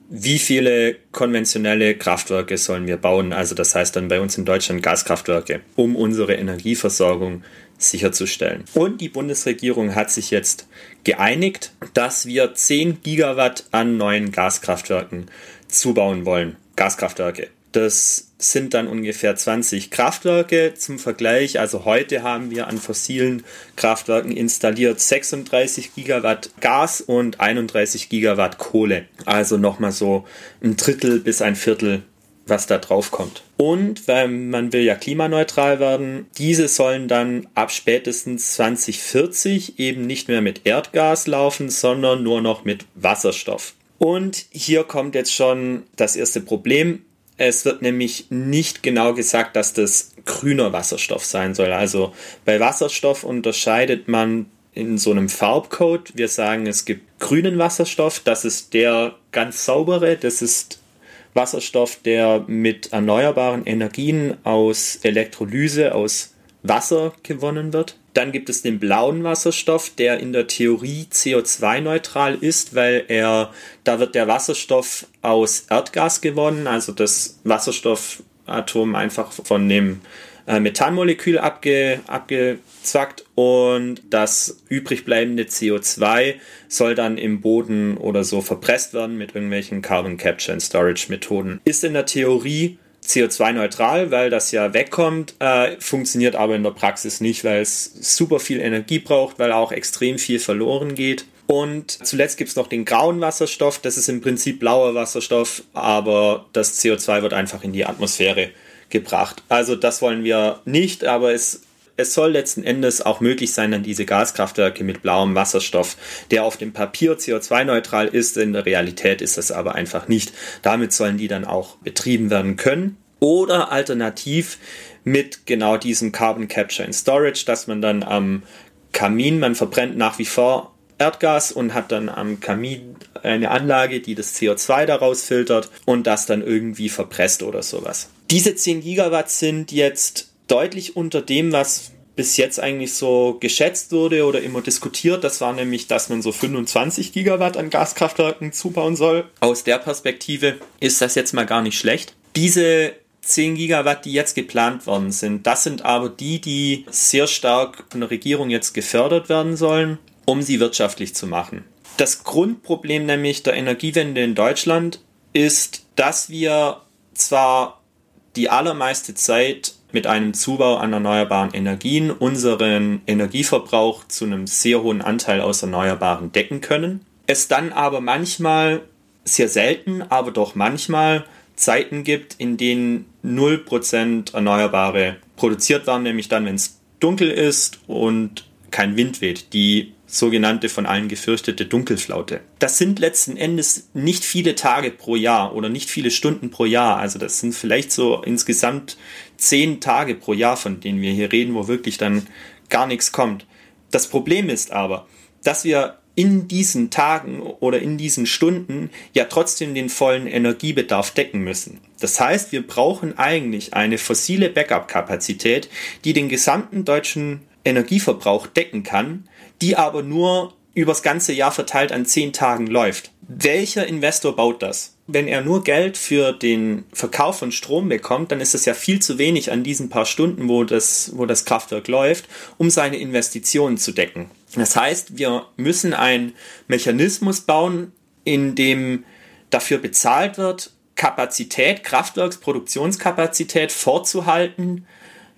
wie viele konventionelle Kraftwerke sollen wir bauen? Also das heißt dann bei uns in Deutschland Gaskraftwerke, um unsere Energieversorgung sicherzustellen. Und die Bundesregierung hat sich jetzt geeinigt, dass wir 10 Gigawatt an neuen Gaskraftwerken zubauen wollen. Gaskraftwerke. Das sind dann ungefähr 20 Kraftwerke zum Vergleich. Also heute haben wir an fossilen Kraftwerken installiert 36 Gigawatt Gas und 31 Gigawatt Kohle. Also nochmal so ein Drittel bis ein Viertel was da drauf kommt. Und weil man will ja klimaneutral werden, diese sollen dann ab spätestens 2040 eben nicht mehr mit Erdgas laufen, sondern nur noch mit Wasserstoff. Und hier kommt jetzt schon das erste Problem. Es wird nämlich nicht genau gesagt, dass das grüner Wasserstoff sein soll. Also bei Wasserstoff unterscheidet man in so einem Farbcode. Wir sagen, es gibt grünen Wasserstoff, das ist der ganz saubere, das ist Wasserstoff, der mit erneuerbaren Energien aus Elektrolyse, aus Wasser gewonnen wird. Dann gibt es den blauen Wasserstoff, der in der Theorie CO2-neutral ist, weil er, da wird der Wasserstoff aus Erdgas gewonnen, also das Wasserstoffatom einfach von dem äh, Methanmolekül abge, abgezackt und das übrig bleibende CO2 soll dann im Boden oder so verpresst werden mit irgendwelchen Carbon Capture and Storage Methoden. Ist in der Theorie CO2-neutral, weil das ja wegkommt, äh, funktioniert aber in der Praxis nicht, weil es super viel Energie braucht, weil auch extrem viel verloren geht. Und zuletzt gibt es noch den grauen Wasserstoff, das ist im Prinzip blauer Wasserstoff, aber das CO2 wird einfach in die Atmosphäre gebracht. Also das wollen wir nicht, aber es es soll letzten Endes auch möglich sein, dann diese Gaskraftwerke mit blauem Wasserstoff, der auf dem Papier CO2-neutral ist, in der Realität ist das aber einfach nicht. Damit sollen die dann auch betrieben werden können. Oder alternativ mit genau diesem Carbon Capture and Storage, dass man dann am Kamin, man verbrennt nach wie vor Erdgas und hat dann am Kamin eine Anlage, die das CO2 daraus filtert und das dann irgendwie verpresst oder sowas. Diese 10 Gigawatt sind jetzt deutlich unter dem, was bis jetzt eigentlich so geschätzt wurde oder immer diskutiert. Das war nämlich, dass man so 25 Gigawatt an Gaskraftwerken zubauen soll. Aus der Perspektive ist das jetzt mal gar nicht schlecht. Diese 10 Gigawatt, die jetzt geplant worden sind, das sind aber die, die sehr stark von der Regierung jetzt gefördert werden sollen, um sie wirtschaftlich zu machen. Das Grundproblem nämlich der Energiewende in Deutschland ist, dass wir zwar die allermeiste Zeit mit einem Zubau an erneuerbaren Energien unseren Energieverbrauch zu einem sehr hohen Anteil aus Erneuerbaren decken können. Es dann aber manchmal, sehr selten, aber doch manchmal Zeiten gibt, in denen 0% Erneuerbare produziert werden, nämlich dann, wenn es dunkel ist und kein Wind weht. Die sogenannte von allen gefürchtete Dunkelflaute. Das sind letzten Endes nicht viele Tage pro Jahr oder nicht viele Stunden pro Jahr. Also das sind vielleicht so insgesamt zehn Tage pro Jahr, von denen wir hier reden, wo wirklich dann gar nichts kommt. Das Problem ist aber, dass wir in diesen Tagen oder in diesen Stunden ja trotzdem den vollen Energiebedarf decken müssen. Das heißt, wir brauchen eigentlich eine fossile Backup-Kapazität, die den gesamten deutschen Energieverbrauch decken kann, die aber nur übers ganze Jahr verteilt an zehn Tagen läuft. Welcher Investor baut das? Wenn er nur Geld für den Verkauf von Strom bekommt, dann ist das ja viel zu wenig an diesen paar Stunden, wo das, wo das Kraftwerk läuft, um seine Investitionen zu decken. Das heißt, wir müssen einen Mechanismus bauen, in dem dafür bezahlt wird, Kapazität, Kraftwerksproduktionskapazität vorzuhalten,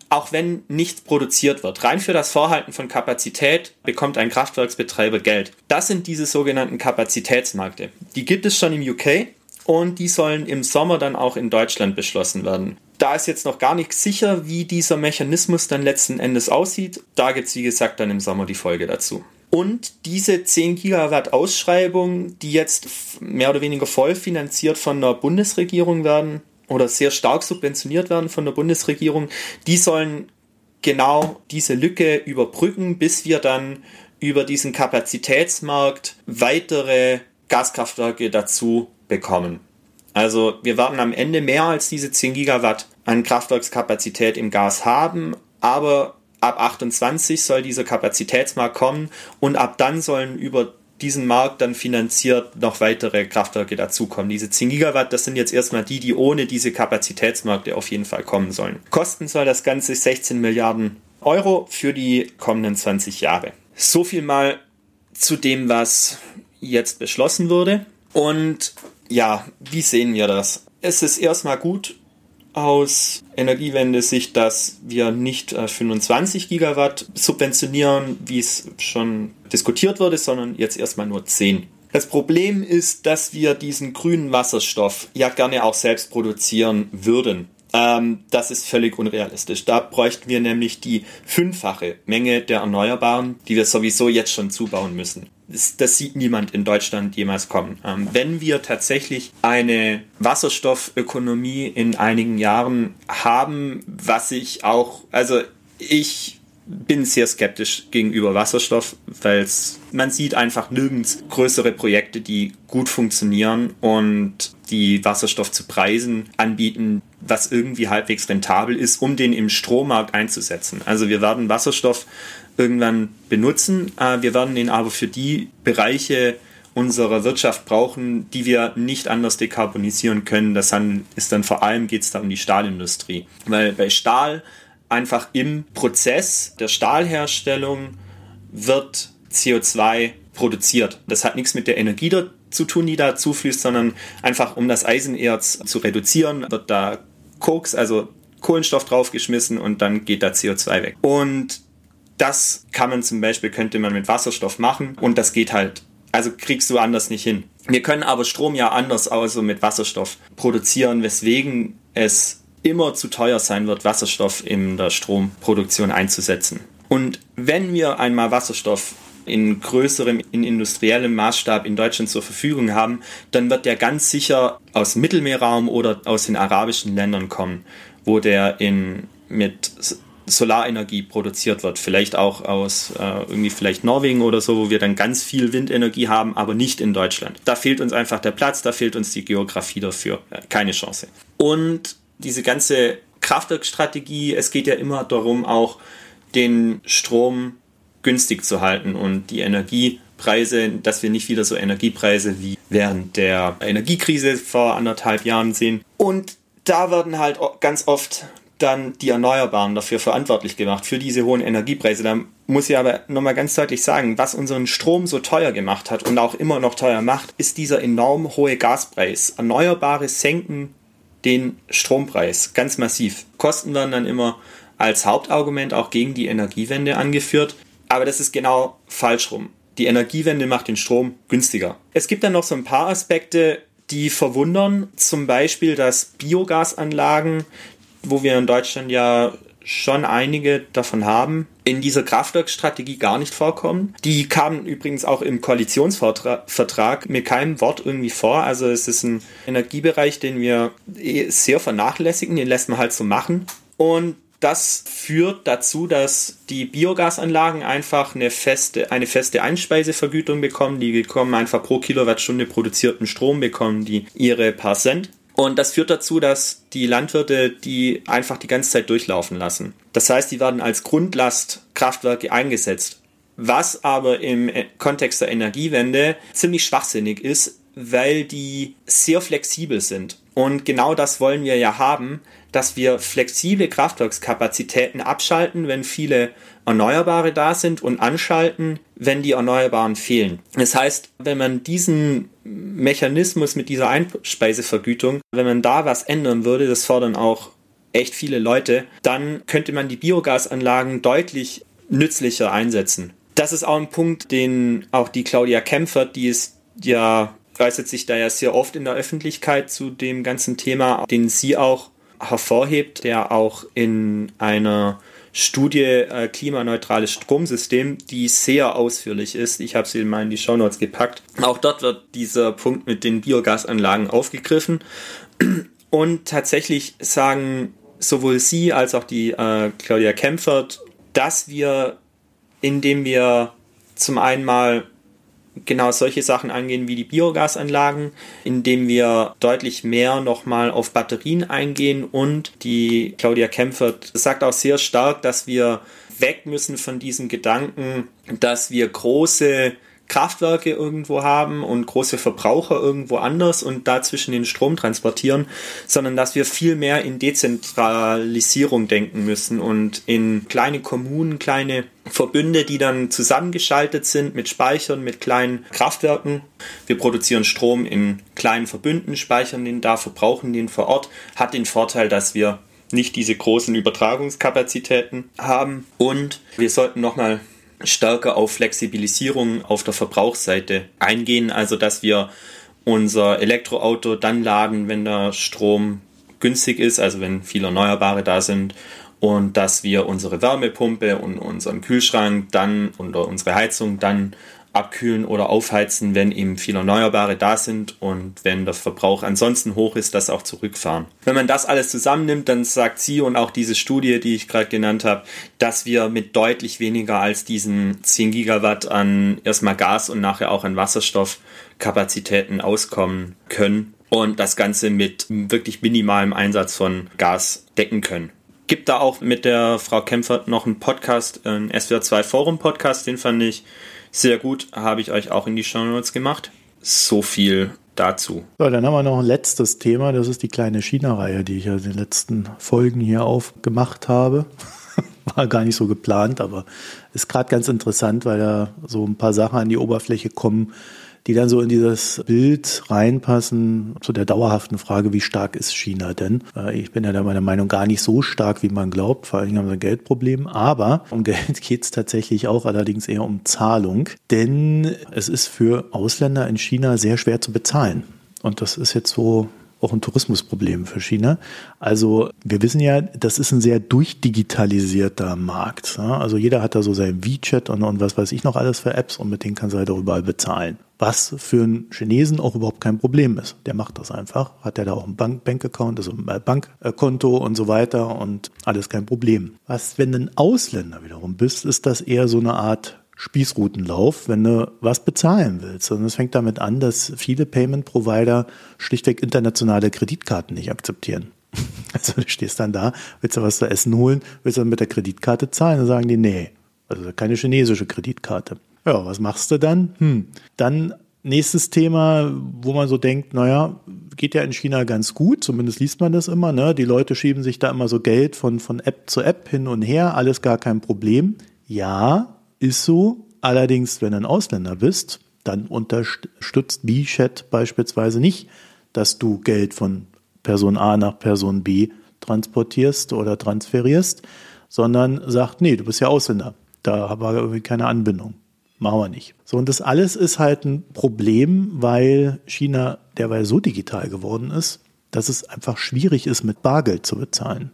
auch wenn nichts produziert wird. Rein für das Vorhalten von Kapazität bekommt ein Kraftwerksbetreiber Geld. Das sind diese sogenannten Kapazitätsmärkte. Die gibt es schon im UK und die sollen im Sommer dann auch in Deutschland beschlossen werden. Da ist jetzt noch gar nicht sicher, wie dieser Mechanismus dann letzten Endes aussieht. Da gibt es, wie gesagt, dann im Sommer die Folge dazu. Und diese 10 Gigawatt Ausschreibung, die jetzt mehr oder weniger voll finanziert von der Bundesregierung werden, oder sehr stark subventioniert werden von der Bundesregierung, die sollen genau diese Lücke überbrücken, bis wir dann über diesen Kapazitätsmarkt weitere Gaskraftwerke dazu bekommen. Also wir werden am Ende mehr als diese 10 Gigawatt an Kraftwerkskapazität im Gas haben, aber ab 28 soll dieser Kapazitätsmarkt kommen und ab dann sollen über diesen Markt dann finanziert noch weitere Kraftwerke dazukommen. Diese 10 Gigawatt, das sind jetzt erstmal die, die ohne diese Kapazitätsmärkte auf jeden Fall kommen sollen. Kosten soll das Ganze 16 Milliarden Euro für die kommenden 20 Jahre. So viel mal zu dem, was jetzt beschlossen wurde. Und ja, wie sehen wir das? es ist erstmal gut aus Energiewende-Sicht, dass wir nicht 25 äh, Gigawatt subventionieren, wie es schon diskutiert wurde, sondern jetzt erstmal nur 10. Das Problem ist, dass wir diesen grünen Wasserstoff ja gerne auch selbst produzieren würden. Ähm, das ist völlig unrealistisch. Da bräuchten wir nämlich die fünffache Menge der Erneuerbaren, die wir sowieso jetzt schon zubauen müssen. Das, das sieht niemand in Deutschland jemals kommen. Ähm, wenn wir tatsächlich eine Wasserstoffökonomie in einigen Jahren haben, was ich auch, also ich bin sehr skeptisch gegenüber Wasserstoff, weil man sieht einfach nirgends größere Projekte, die gut funktionieren und die Wasserstoff zu Preisen anbieten, was irgendwie halbwegs rentabel ist, um den im Strommarkt einzusetzen. Also wir werden Wasserstoff irgendwann benutzen, äh, wir werden ihn aber für die Bereiche unserer Wirtschaft brauchen, die wir nicht anders dekarbonisieren können. Das ist dann vor allem geht es da um die Stahlindustrie. Weil bei Stahl einfach im Prozess der Stahlherstellung wird CO2 produziert. Das hat nichts mit der Energie zu tun, die da zufließt, sondern einfach um das Eisenerz zu reduzieren, wird da Koks, also Kohlenstoff draufgeschmissen und dann geht da CO2 weg. Und das kann man zum Beispiel, könnte man mit Wasserstoff machen und das geht halt. Also kriegst du anders nicht hin. Wir können aber Strom ja anders also mit Wasserstoff produzieren, weswegen es immer zu teuer sein wird, Wasserstoff in der Stromproduktion einzusetzen. Und wenn wir einmal Wasserstoff in größerem, in industriellem Maßstab in Deutschland zur Verfügung haben, dann wird der ganz sicher aus Mittelmeerraum oder aus den arabischen Ländern kommen, wo der in, mit Solarenergie produziert wird. Vielleicht auch aus äh, irgendwie vielleicht Norwegen oder so, wo wir dann ganz viel Windenergie haben, aber nicht in Deutschland. Da fehlt uns einfach der Platz, da fehlt uns die Geografie dafür. Keine Chance. Und diese ganze Kraftwerkstrategie, es geht ja immer darum, auch den Strom günstig zu halten und die Energiepreise, dass wir nicht wieder so Energiepreise wie während der Energiekrise vor anderthalb Jahren sehen. Und da werden halt ganz oft dann die Erneuerbaren dafür verantwortlich gemacht, für diese hohen Energiepreise. Da muss ich aber nochmal ganz deutlich sagen, was unseren Strom so teuer gemacht hat und auch immer noch teuer macht, ist dieser enorm hohe Gaspreis. Erneuerbare senken den Strompreis ganz massiv. Kosten werden dann immer als Hauptargument auch gegen die Energiewende angeführt, aber das ist genau falsch rum. Die Energiewende macht den Strom günstiger. Es gibt dann noch so ein paar Aspekte, die verwundern. Zum Beispiel, dass Biogasanlagen, wo wir in Deutschland ja schon einige davon haben, in dieser Kraftwerkstrategie gar nicht vorkommen. Die kamen übrigens auch im Koalitionsvertrag mit keinem Wort irgendwie vor. Also es ist ein Energiebereich, den wir eh sehr vernachlässigen, den lässt man halt so machen. Und das führt dazu, dass die Biogasanlagen einfach eine feste, eine feste Einspeisevergütung bekommen. Die bekommen einfach pro Kilowattstunde produzierten Strom bekommen die ihre paar Cent. Und das führt dazu, dass die Landwirte die einfach die ganze Zeit durchlaufen lassen. Das heißt, die werden als Grundlastkraftwerke eingesetzt. Was aber im Kontext der Energiewende ziemlich schwachsinnig ist, weil die sehr flexibel sind. Und genau das wollen wir ja haben, dass wir flexible Kraftwerkskapazitäten abschalten, wenn viele Erneuerbare da sind und anschalten, wenn die Erneuerbaren fehlen. Das heißt, wenn man diesen Mechanismus mit dieser Einspeisevergütung, wenn man da was ändern würde, das fordern auch echt viele Leute, dann könnte man die Biogasanlagen deutlich nützlicher einsetzen. Das ist auch ein Punkt, den auch die Claudia Kempfert, die ist ja äußert sich da ja sehr oft in der Öffentlichkeit zu dem ganzen Thema, den sie auch hervorhebt, der auch in einer Studie äh, klimaneutrales Stromsystem, die sehr ausführlich ist. Ich habe sie mal in die Shownotes gepackt. Auch dort wird dieser Punkt mit den Biogasanlagen aufgegriffen. Und tatsächlich sagen sowohl sie als auch die äh, Claudia Kempfert, dass wir, indem wir zum einen mal genau solche Sachen angehen wie die Biogasanlagen, indem wir deutlich mehr nochmal auf Batterien eingehen. Und die Claudia Kempfert sagt auch sehr stark, dass wir weg müssen von diesem Gedanken, dass wir große Kraftwerke irgendwo haben und große Verbraucher irgendwo anders und dazwischen den Strom transportieren, sondern dass wir viel mehr in Dezentralisierung denken müssen und in kleine Kommunen, kleine Verbünde, die dann zusammengeschaltet sind mit Speichern, mit kleinen Kraftwerken. Wir produzieren Strom in kleinen Verbünden, speichern den da, verbrauchen den vor Ort. Hat den Vorteil, dass wir nicht diese großen Übertragungskapazitäten haben und wir sollten nochmal stärker auf Flexibilisierung auf der Verbrauchsseite eingehen, also dass wir unser Elektroauto dann laden, wenn der Strom günstig ist, also wenn viele Erneuerbare da sind. Und dass wir unsere Wärmepumpe und unseren Kühlschrank dann oder unsere Heizung dann abkühlen oder aufheizen, wenn eben viele Erneuerbare da sind und wenn der Verbrauch ansonsten hoch ist, das auch zurückfahren. Wenn man das alles zusammennimmt, dann sagt sie und auch diese Studie, die ich gerade genannt habe, dass wir mit deutlich weniger als diesen 10 Gigawatt an erstmal Gas und nachher auch an Wasserstoffkapazitäten auskommen können und das Ganze mit wirklich minimalem Einsatz von Gas decken können gibt da auch mit der Frau Kempfert noch einen Podcast, einen SWR2 Forum Podcast, den fand ich sehr gut, habe ich euch auch in die Show Notes gemacht. So viel dazu. So, dann haben wir noch ein letztes Thema. Das ist die kleine China-Reihe, die ich ja in den letzten Folgen hier aufgemacht habe. War gar nicht so geplant, aber ist gerade ganz interessant, weil da so ein paar Sachen an die Oberfläche kommen, die dann so in dieses Bild reinpassen, zu der dauerhaften Frage, wie stark ist China denn? Äh, ich bin ja der meiner Meinung gar nicht so stark, wie man glaubt. Vor allem haben wir ein Geldproblem. Aber um Geld geht es tatsächlich auch allerdings eher um Zahlung. Denn es ist für Ausländer in China sehr schwer zu bezahlen. Und das ist jetzt so auch ein Tourismusproblem für China. Also wir wissen ja, das ist ein sehr durchdigitalisierter Markt. Also jeder hat da so sein WeChat und, und was weiß ich noch alles für Apps und mit denen kann sie halt auch überall bezahlen. Was für einen Chinesen auch überhaupt kein Problem ist. Der macht das einfach. Hat ja da auch ein Bank Bankaccount, also ein Bankkonto und so weiter und alles kein Problem. Was, wenn du ein Ausländer wiederum bist, ist das eher so eine Art Spießrutenlauf, wenn du was bezahlen willst. Und es fängt damit an, dass viele Payment-Provider schlichtweg internationale Kreditkarten nicht akzeptieren. Also du stehst dann da, willst du was zu essen holen, willst du dann mit der Kreditkarte zahlen, dann sagen die, nee, also keine chinesische Kreditkarte. Ja, was machst du dann? Hm. Dann nächstes Thema, wo man so denkt, naja, geht ja in China ganz gut, zumindest liest man das immer, ne? Die Leute schieben sich da immer so Geld von, von App zu App hin und her, alles gar kein Problem. Ja, ist so. Allerdings, wenn du ein Ausländer bist, dann unterstützt B-Chat beispielsweise nicht, dass du Geld von Person A nach Person B transportierst oder transferierst, sondern sagt, nee, du bist ja Ausländer. Da haben wir irgendwie keine Anbindung. Machen wir nicht. So, und das alles ist halt ein Problem, weil China derweil so digital geworden ist, dass es einfach schwierig ist, mit Bargeld zu bezahlen.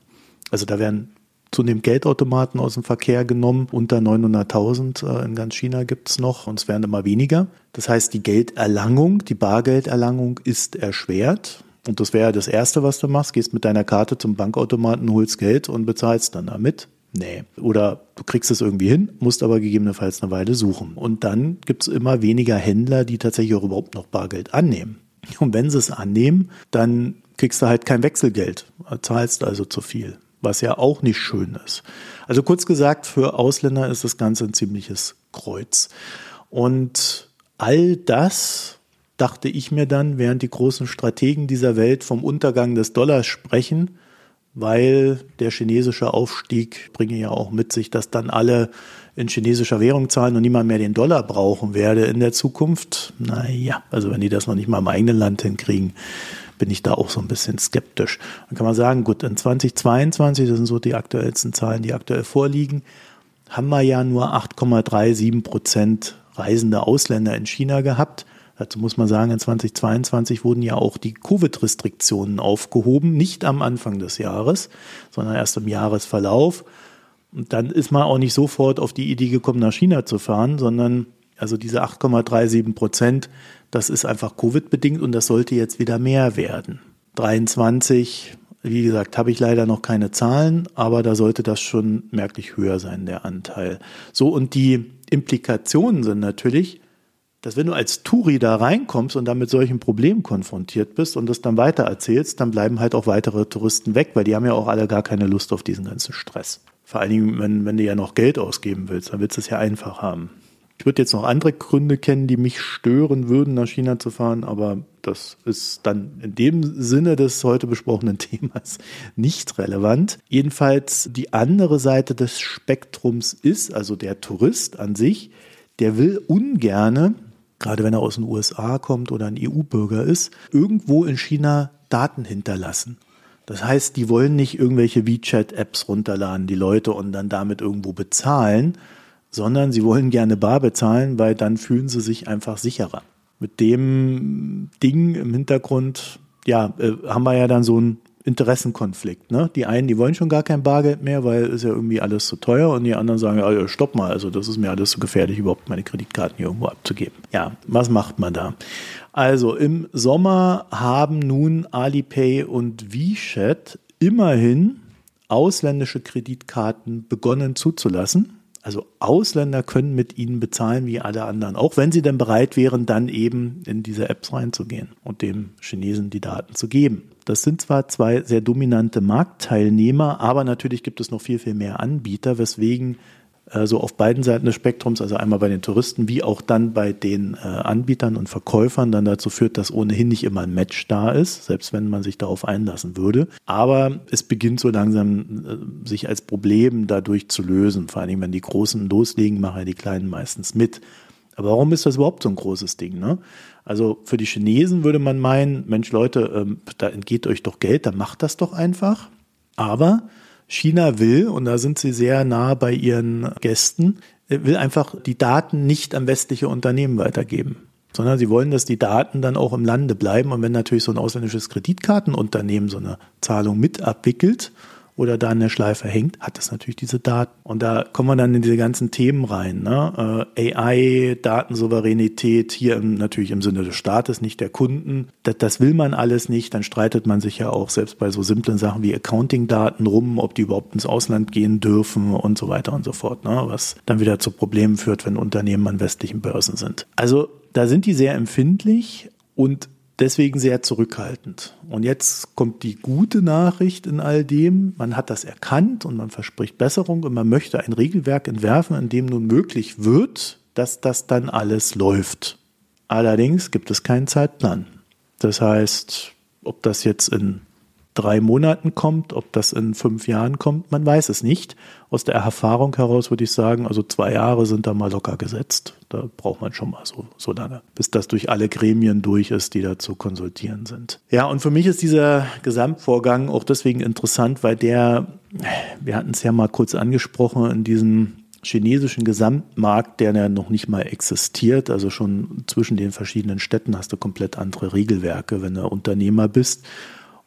Also da werden zunehmend Geldautomaten aus dem Verkehr genommen. Unter 900.000 äh, in ganz China gibt es noch und es werden immer weniger. Das heißt, die Gelderlangung, die Bargelderlangung ist erschwert. Und das wäre das Erste, was du machst. Gehst mit deiner Karte zum Bankautomaten, holst Geld und bezahlst dann damit. Nee. Oder du kriegst es irgendwie hin, musst aber gegebenenfalls eine Weile suchen. Und dann gibt es immer weniger Händler, die tatsächlich auch überhaupt noch Bargeld annehmen. Und wenn sie es annehmen, dann kriegst du halt kein Wechselgeld, zahlst also zu viel was ja auch nicht schön ist. Also kurz gesagt, für Ausländer ist das Ganze ein ziemliches Kreuz. Und all das dachte ich mir dann, während die großen Strategen dieser Welt vom Untergang des Dollars sprechen, weil der chinesische Aufstieg bringe ja auch mit sich, dass dann alle in chinesischer Währung zahlen und niemand mehr den Dollar brauchen werde in der Zukunft. Naja, also wenn die das noch nicht mal im eigenen Land hinkriegen, bin ich da auch so ein bisschen skeptisch. Dann kann man sagen, gut, in 2022, das sind so die aktuellsten Zahlen, die aktuell vorliegen, haben wir ja nur 8,37 Prozent reisende Ausländer in China gehabt. Dazu muss man sagen, in 2022 wurden ja auch die Covid-Restriktionen aufgehoben, nicht am Anfang des Jahres, sondern erst im Jahresverlauf. Und dann ist man auch nicht sofort auf die Idee gekommen, nach China zu fahren, sondern also diese 8,37 Prozent, das ist einfach Covid-bedingt und das sollte jetzt wieder mehr werden. 23, wie gesagt, habe ich leider noch keine Zahlen, aber da sollte das schon merklich höher sein, der Anteil. So, und die Implikationen sind natürlich, dass wenn du als Touri da reinkommst und dann mit solchen Problemen konfrontiert bist und das dann weiter erzählst, dann bleiben halt auch weitere Touristen weg, weil die haben ja auch alle gar keine Lust auf diesen ganzen Stress. Vor allen Dingen, wenn, wenn du ja noch Geld ausgeben willst, dann willst du es ja einfach haben. Ich würde jetzt noch andere Gründe kennen, die mich stören würden, nach China zu fahren, aber das ist dann in dem Sinne des heute besprochenen Themas nicht relevant. Jedenfalls die andere Seite des Spektrums ist, also der Tourist an sich, der will ungerne, gerade wenn er aus den USA kommt oder ein EU-Bürger ist, irgendwo in China Daten hinterlassen. Das heißt, die wollen nicht irgendwelche WeChat-Apps runterladen, die Leute und dann damit irgendwo bezahlen, sondern sie wollen gerne bar bezahlen, weil dann fühlen sie sich einfach sicherer. Mit dem Ding im Hintergrund, ja, äh, haben wir ja dann so einen Interessenkonflikt. Ne? Die einen, die wollen schon gar kein Bargeld mehr, weil ist ja irgendwie alles zu teuer und die anderen sagen, ja, stopp mal, also das ist mir alles zu so gefährlich, überhaupt meine Kreditkarten hier irgendwo abzugeben. Ja, was macht man da? Also im Sommer haben nun Alipay und WeChat immerhin ausländische Kreditkarten begonnen zuzulassen. Also Ausländer können mit ihnen bezahlen wie alle anderen, auch wenn sie dann bereit wären, dann eben in diese Apps reinzugehen und dem Chinesen die Daten zu geben. Das sind zwar zwei sehr dominante Marktteilnehmer, aber natürlich gibt es noch viel, viel mehr Anbieter, weswegen so auf beiden Seiten des Spektrums, also einmal bei den Touristen wie auch dann bei den äh, Anbietern und Verkäufern, dann dazu führt, dass ohnehin nicht immer ein Match da ist, selbst wenn man sich darauf einlassen würde. Aber es beginnt so langsam äh, sich als Problem dadurch zu lösen. Vor allem, wenn die Großen loslegen, machen ja die Kleinen meistens mit. Aber warum ist das überhaupt so ein großes Ding? Ne? Also für die Chinesen würde man meinen, Mensch Leute, ähm, da entgeht euch doch Geld, dann macht das doch einfach. Aber China will, und da sind sie sehr nah bei ihren Gästen, äh, will einfach die Daten nicht an westliche Unternehmen weitergeben sondern sie wollen, dass die Daten dann auch im Lande bleiben. Und wenn natürlich so ein ausländisches Kreditkartenunternehmen so eine Zahlung mit abwickelt, oder da in der Schleife hängt, hat das natürlich diese Daten. Und da kommen wir dann in diese ganzen Themen rein. Ne? Äh, AI, Datensouveränität, hier im, natürlich im Sinne des Staates, nicht der Kunden. Das, das will man alles nicht. Dann streitet man sich ja auch selbst bei so simplen Sachen wie Accounting-Daten rum, ob die überhaupt ins Ausland gehen dürfen und so weiter und so fort. Ne? Was dann wieder zu Problemen führt, wenn Unternehmen an westlichen Börsen sind. Also da sind die sehr empfindlich und deswegen sehr zurückhaltend. Und jetzt kommt die gute Nachricht in all dem. Man hat das erkannt und man verspricht Besserung und man möchte ein Regelwerk entwerfen, in dem nun möglich wird, dass das dann alles läuft. Allerdings gibt es keinen Zeitplan. Das heißt, ob das jetzt in drei Monaten kommt, ob das in fünf Jahren kommt, man weiß es nicht. Aus der Erfahrung heraus würde ich sagen, also zwei Jahre sind da mal locker gesetzt. Da braucht man schon mal so, so lange, bis das durch alle Gremien durch ist, die da zu konsultieren sind. Ja, und für mich ist dieser Gesamtvorgang auch deswegen interessant, weil der, wir hatten es ja mal kurz angesprochen, in diesem chinesischen Gesamtmarkt, der ja noch nicht mal existiert, also schon zwischen den verschiedenen Städten hast du komplett andere Regelwerke, wenn du Unternehmer bist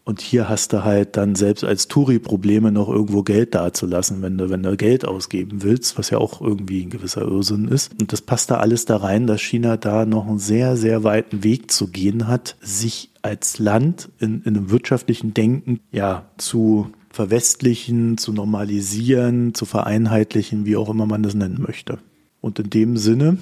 und hier hast du halt dann selbst als Touri Probleme, noch irgendwo Geld dazulassen, wenn du, wenn du Geld ausgeben willst, was ja auch irgendwie ein gewisser Irrsinn ist. Und das passt da alles da rein, dass China da noch einen sehr, sehr weiten Weg zu gehen hat, sich als Land in, in einem wirtschaftlichen Denken ja zu verwestlichen, zu normalisieren, zu vereinheitlichen, wie auch immer man das nennen möchte. Und in dem Sinne,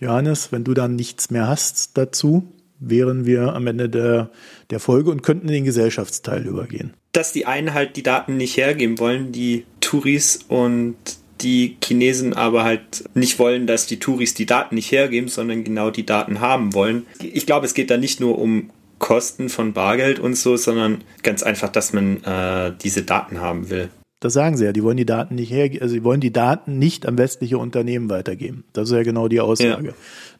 Johannes, wenn du dann nichts mehr hast dazu, wären wir am Ende der, der Folge und könnten in den Gesellschaftsteil übergehen. Dass die einen halt die Daten nicht hergeben wollen, die Touris und die Chinesen aber halt nicht wollen, dass die Touris die Daten nicht hergeben, sondern genau die Daten haben wollen. Ich glaube, es geht da nicht nur um Kosten von Bargeld und so, sondern ganz einfach, dass man äh, diese Daten haben will. Das sagen sie ja, die wollen die Daten nicht her, also sie wollen die Daten nicht an westliche Unternehmen weitergeben. Das ist ja genau die Aussage. Ja.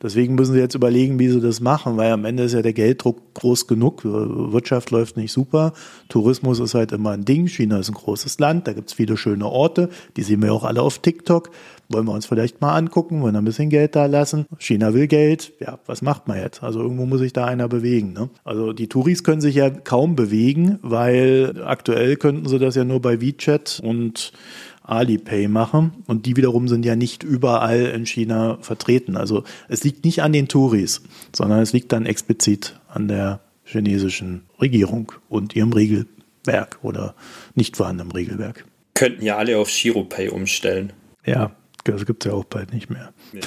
Deswegen müssen sie jetzt überlegen, wie sie das machen, weil am Ende ist ja der Gelddruck groß genug. Wirtschaft läuft nicht super. Tourismus ist halt immer ein Ding. China ist ein großes Land, da gibt's viele schöne Orte. Die sehen wir auch alle auf TikTok. Wollen wir uns vielleicht mal angucken, wollen ein bisschen Geld da lassen. China will Geld. Ja, was macht man jetzt? Also irgendwo muss sich da einer bewegen. Ne? Also die Touris können sich ja kaum bewegen, weil aktuell könnten sie das ja nur bei WeChat und Alipay machen. Und die wiederum sind ja nicht überall in China vertreten. Also es liegt nicht an den Touris, sondern es liegt dann explizit an der chinesischen Regierung und ihrem Regelwerk oder nicht vorhandenem Regelwerk. Könnten ja alle auf Giropay umstellen. Ja, das gibt es ja auch bald nicht mehr. Ja.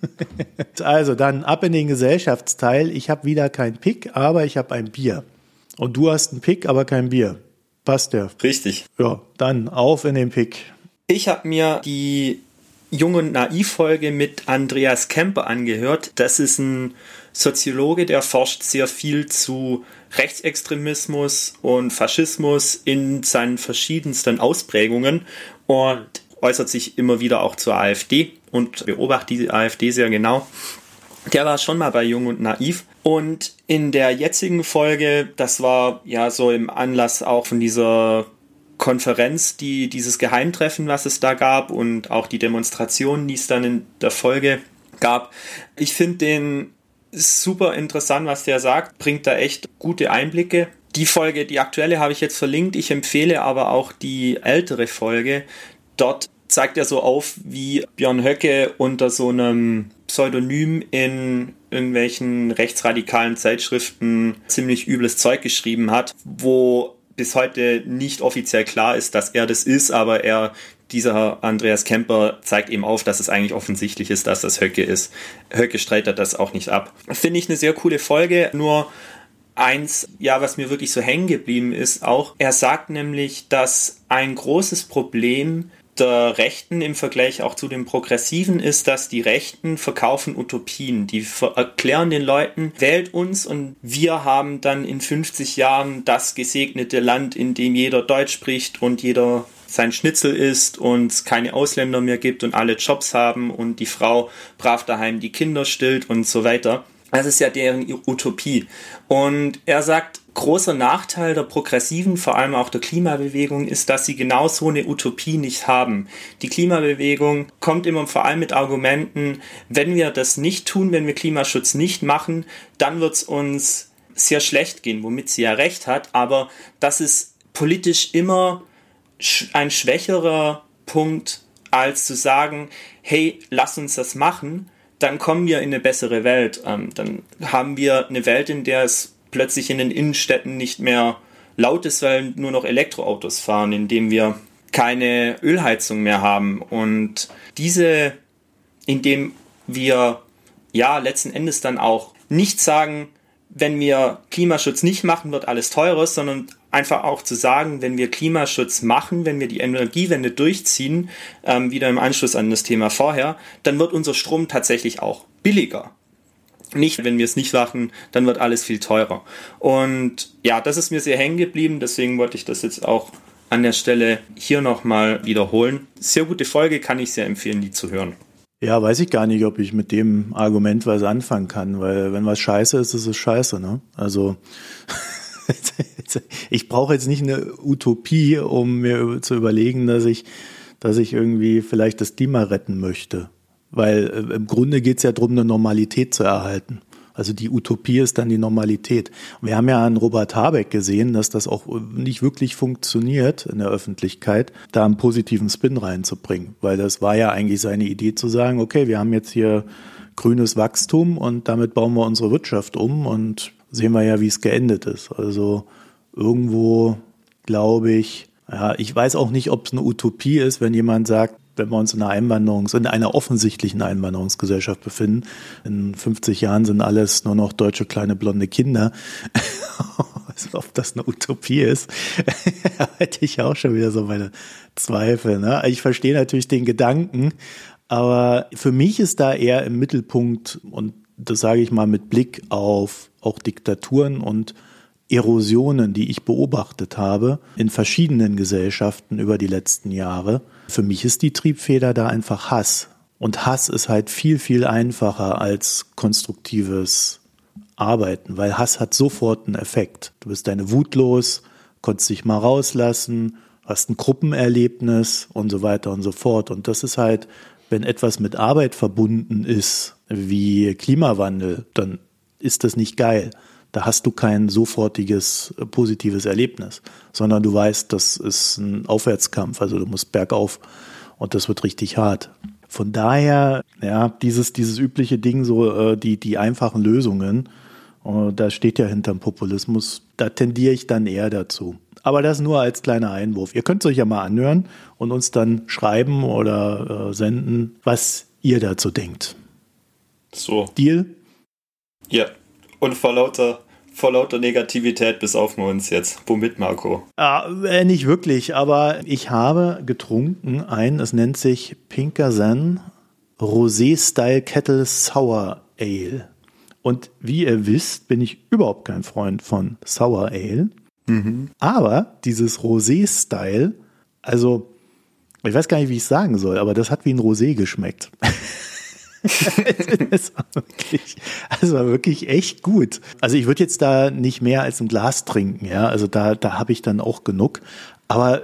also dann ab in den Gesellschaftsteil. Ich habe wieder kein Pick, aber ich habe ein Bier. Und du hast einen Pick, aber kein Bier. Passt der? Richtig. Ja, dann auf in den Pick. Ich habe mir die Jung und Naiv-Folge mit Andreas Kemper angehört. Das ist ein Soziologe, der forscht sehr viel zu Rechtsextremismus und Faschismus in seinen verschiedensten Ausprägungen und äußert sich immer wieder auch zur AfD und beobachtet die AfD sehr genau. Der war schon mal bei Jung und Naiv. Und in der jetzigen Folge, das war ja so im Anlass auch von dieser Konferenz, die dieses Geheimtreffen, was es da gab und auch die Demonstrationen, die es dann in der Folge gab. Ich finde den super interessant, was der sagt, bringt da echt gute Einblicke. Die Folge, die aktuelle, habe ich jetzt verlinkt. Ich empfehle aber auch die ältere Folge. Dort zeigt er so auf, wie Björn Höcke unter so einem Pseudonym in irgendwelchen rechtsradikalen Zeitschriften ziemlich übles Zeug geschrieben hat, wo bis heute nicht offiziell klar ist, dass er das ist, aber er, dieser Andreas Kemper, zeigt eben auf, dass es eigentlich offensichtlich ist, dass das Höcke ist. Höcke streitet das auch nicht ab. Finde ich eine sehr coole Folge, nur eins, ja, was mir wirklich so hängen geblieben ist, auch, er sagt nämlich, dass ein großes Problem der Rechten im Vergleich auch zu den Progressiven ist, dass die Rechten verkaufen Utopien. Die erklären den Leuten, wählt uns und wir haben dann in 50 Jahren das gesegnete Land, in dem jeder Deutsch spricht und jeder sein Schnitzel isst und es keine Ausländer mehr gibt und alle Jobs haben und die Frau brav daheim die Kinder stillt und so weiter. Das ist ja deren Utopie. Und er sagt, großer Nachteil der Progressiven, vor allem auch der Klimabewegung, ist, dass sie genau so eine Utopie nicht haben. Die Klimabewegung kommt immer vor allem mit Argumenten, wenn wir das nicht tun, wenn wir Klimaschutz nicht machen, dann wird es uns sehr schlecht gehen, womit sie ja recht hat, aber das ist politisch immer ein schwächerer Punkt, als zu sagen, hey, lass uns das machen, dann kommen wir in eine bessere Welt. Ähm, dann haben wir eine Welt, in der es plötzlich in den Innenstädten nicht mehr laut ist, weil nur noch Elektroautos fahren, indem wir keine Ölheizung mehr haben. Und diese, indem wir ja letzten Endes dann auch nicht sagen, wenn wir Klimaschutz nicht machen, wird alles teurer, sondern einfach auch zu sagen, wenn wir Klimaschutz machen, wenn wir die Energiewende durchziehen, ähm, wieder im Anschluss an das Thema vorher, dann wird unser Strom tatsächlich auch billiger. Nicht, wenn wir es nicht machen, dann wird alles viel teurer. Und ja, das ist mir sehr hängen geblieben, deswegen wollte ich das jetzt auch an der Stelle hier nochmal wiederholen. Sehr gute Folge, kann ich sehr empfehlen, die zu hören. Ja, weiß ich gar nicht, ob ich mit dem Argument was anfangen kann, weil wenn was scheiße ist, ist es scheiße, ne? Also ich brauche jetzt nicht eine Utopie, um mir zu überlegen, dass ich, dass ich irgendwie vielleicht das Klima retten möchte. Weil äh, im Grunde geht es ja darum, eine Normalität zu erhalten. Also die Utopie ist dann die Normalität. wir haben ja an Robert Habeck gesehen, dass das auch nicht wirklich funktioniert in der Öffentlichkeit, da einen positiven Spin reinzubringen. Weil das war ja eigentlich seine Idee zu sagen, okay, wir haben jetzt hier grünes Wachstum und damit bauen wir unsere Wirtschaft um und sehen wir ja, wie es geendet ist. Also irgendwo glaube ich, ja, ich weiß auch nicht, ob es eine Utopie ist, wenn jemand sagt, wenn wir uns in einer Einwanderungs-, in einer offensichtlichen Einwanderungsgesellschaft befinden. In 50 Jahren sind alles nur noch deutsche kleine blonde Kinder. also, ob das eine Utopie ist, hätte ich auch schon wieder so meine Zweifel. Ne? Ich verstehe natürlich den Gedanken, aber für mich ist da eher im Mittelpunkt, und das sage ich mal mit Blick auf auch Diktaturen und Erosionen, die ich beobachtet habe in verschiedenen Gesellschaften über die letzten Jahre. Für mich ist die Triebfeder da einfach Hass. Und Hass ist halt viel, viel einfacher als konstruktives Arbeiten, weil Hass hat sofort einen Effekt. Du bist deine Wut los, konntest dich mal rauslassen, hast ein Gruppenerlebnis und so weiter und so fort. Und das ist halt, wenn etwas mit Arbeit verbunden ist, wie Klimawandel, dann ist das nicht geil da hast du kein sofortiges äh, positives Erlebnis, sondern du weißt, das ist ein Aufwärtskampf, also du musst bergauf und das wird richtig hart. Von daher, ja, dieses, dieses übliche Ding, so äh, die, die einfachen Lösungen, äh, da steht ja hinterm Populismus, da tendiere ich dann eher dazu. Aber das nur als kleiner Einwurf. Ihr könnt es euch ja mal anhören und uns dann schreiben oder äh, senden, was ihr dazu denkt. So. Deal? Ja und vor lauter vor lauter Negativität besaufen wir uns jetzt. Womit, Marco? Ah, äh, nicht wirklich, aber ich habe getrunken ein, es nennt sich Pinkerson Rosé Style Kettle Sour Ale. Und wie ihr wisst, bin ich überhaupt kein Freund von Sour Ale. Mhm. Aber dieses Rosé Style, also ich weiß gar nicht, wie ich es sagen soll, aber das hat wie ein Rosé geschmeckt. das, war wirklich, das war wirklich echt gut. Also ich würde jetzt da nicht mehr als ein Glas trinken, ja. Also da, da habe ich dann auch genug. Aber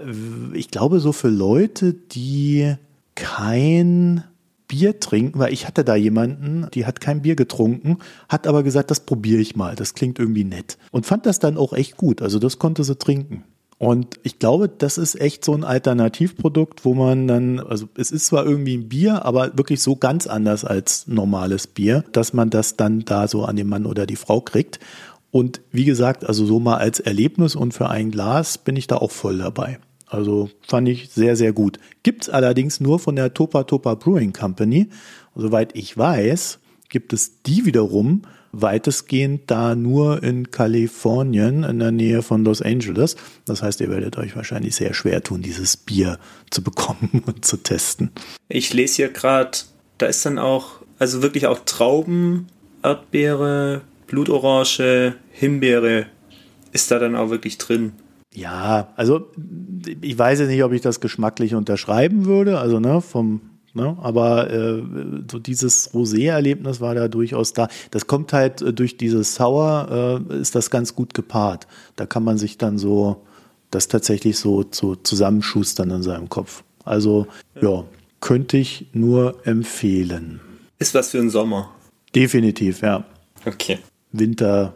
ich glaube, so für Leute, die kein Bier trinken, weil ich hatte da jemanden, die hat kein Bier getrunken, hat aber gesagt, das probiere ich mal, das klingt irgendwie nett. Und fand das dann auch echt gut. Also das konnte sie trinken. Und ich glaube, das ist echt so ein Alternativprodukt, wo man dann, also es ist zwar irgendwie ein Bier, aber wirklich so ganz anders als normales Bier, dass man das dann da so an den Mann oder die Frau kriegt. Und wie gesagt, also so mal als Erlebnis und für ein Glas bin ich da auch voll dabei. Also fand ich sehr, sehr gut. Gibt's allerdings nur von der Topa Topa Brewing Company. soweit ich weiß, gibt es die wiederum weitestgehend da nur in Kalifornien in der Nähe von Los Angeles. Das heißt, ihr werdet euch wahrscheinlich sehr schwer tun, dieses Bier zu bekommen und zu testen. Ich lese hier gerade, da ist dann auch, also wirklich auch Trauben, Erdbeere, Blutorange, Himbeere ist da dann auch wirklich drin. Ja, also ich weiß nicht, ob ich das geschmacklich unterschreiben würde, also ne, vom Ne? Aber äh, so dieses Rosé-Erlebnis war da durchaus da. Das kommt halt äh, durch dieses Sauer, äh, ist das ganz gut gepaart. Da kann man sich dann so das tatsächlich so, so zusammenschustern in seinem Kopf. Also ja, könnte ich nur empfehlen. Ist was für einen Sommer. Definitiv, ja. Okay. Winter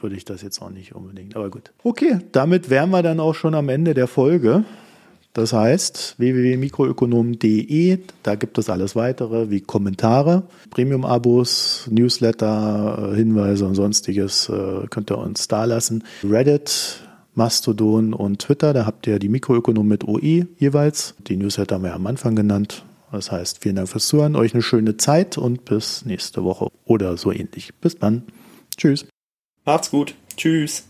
würde ich das jetzt auch nicht unbedingt, aber gut. Okay, damit wären wir dann auch schon am Ende der Folge. Das heißt www.mikroökonom.de, da gibt es alles weitere wie Kommentare, Premium-Abos, Newsletter, Hinweise und sonstiges äh, könnt ihr uns da lassen. Reddit, Mastodon und Twitter, da habt ihr die Mikroökonom mit OE jeweils. Die Newsletter haben wir am Anfang genannt. Das heißt, vielen Dank fürs Zuhören, euch eine schöne Zeit und bis nächste Woche oder so ähnlich. Bis dann. Tschüss. Macht's gut. Tschüss.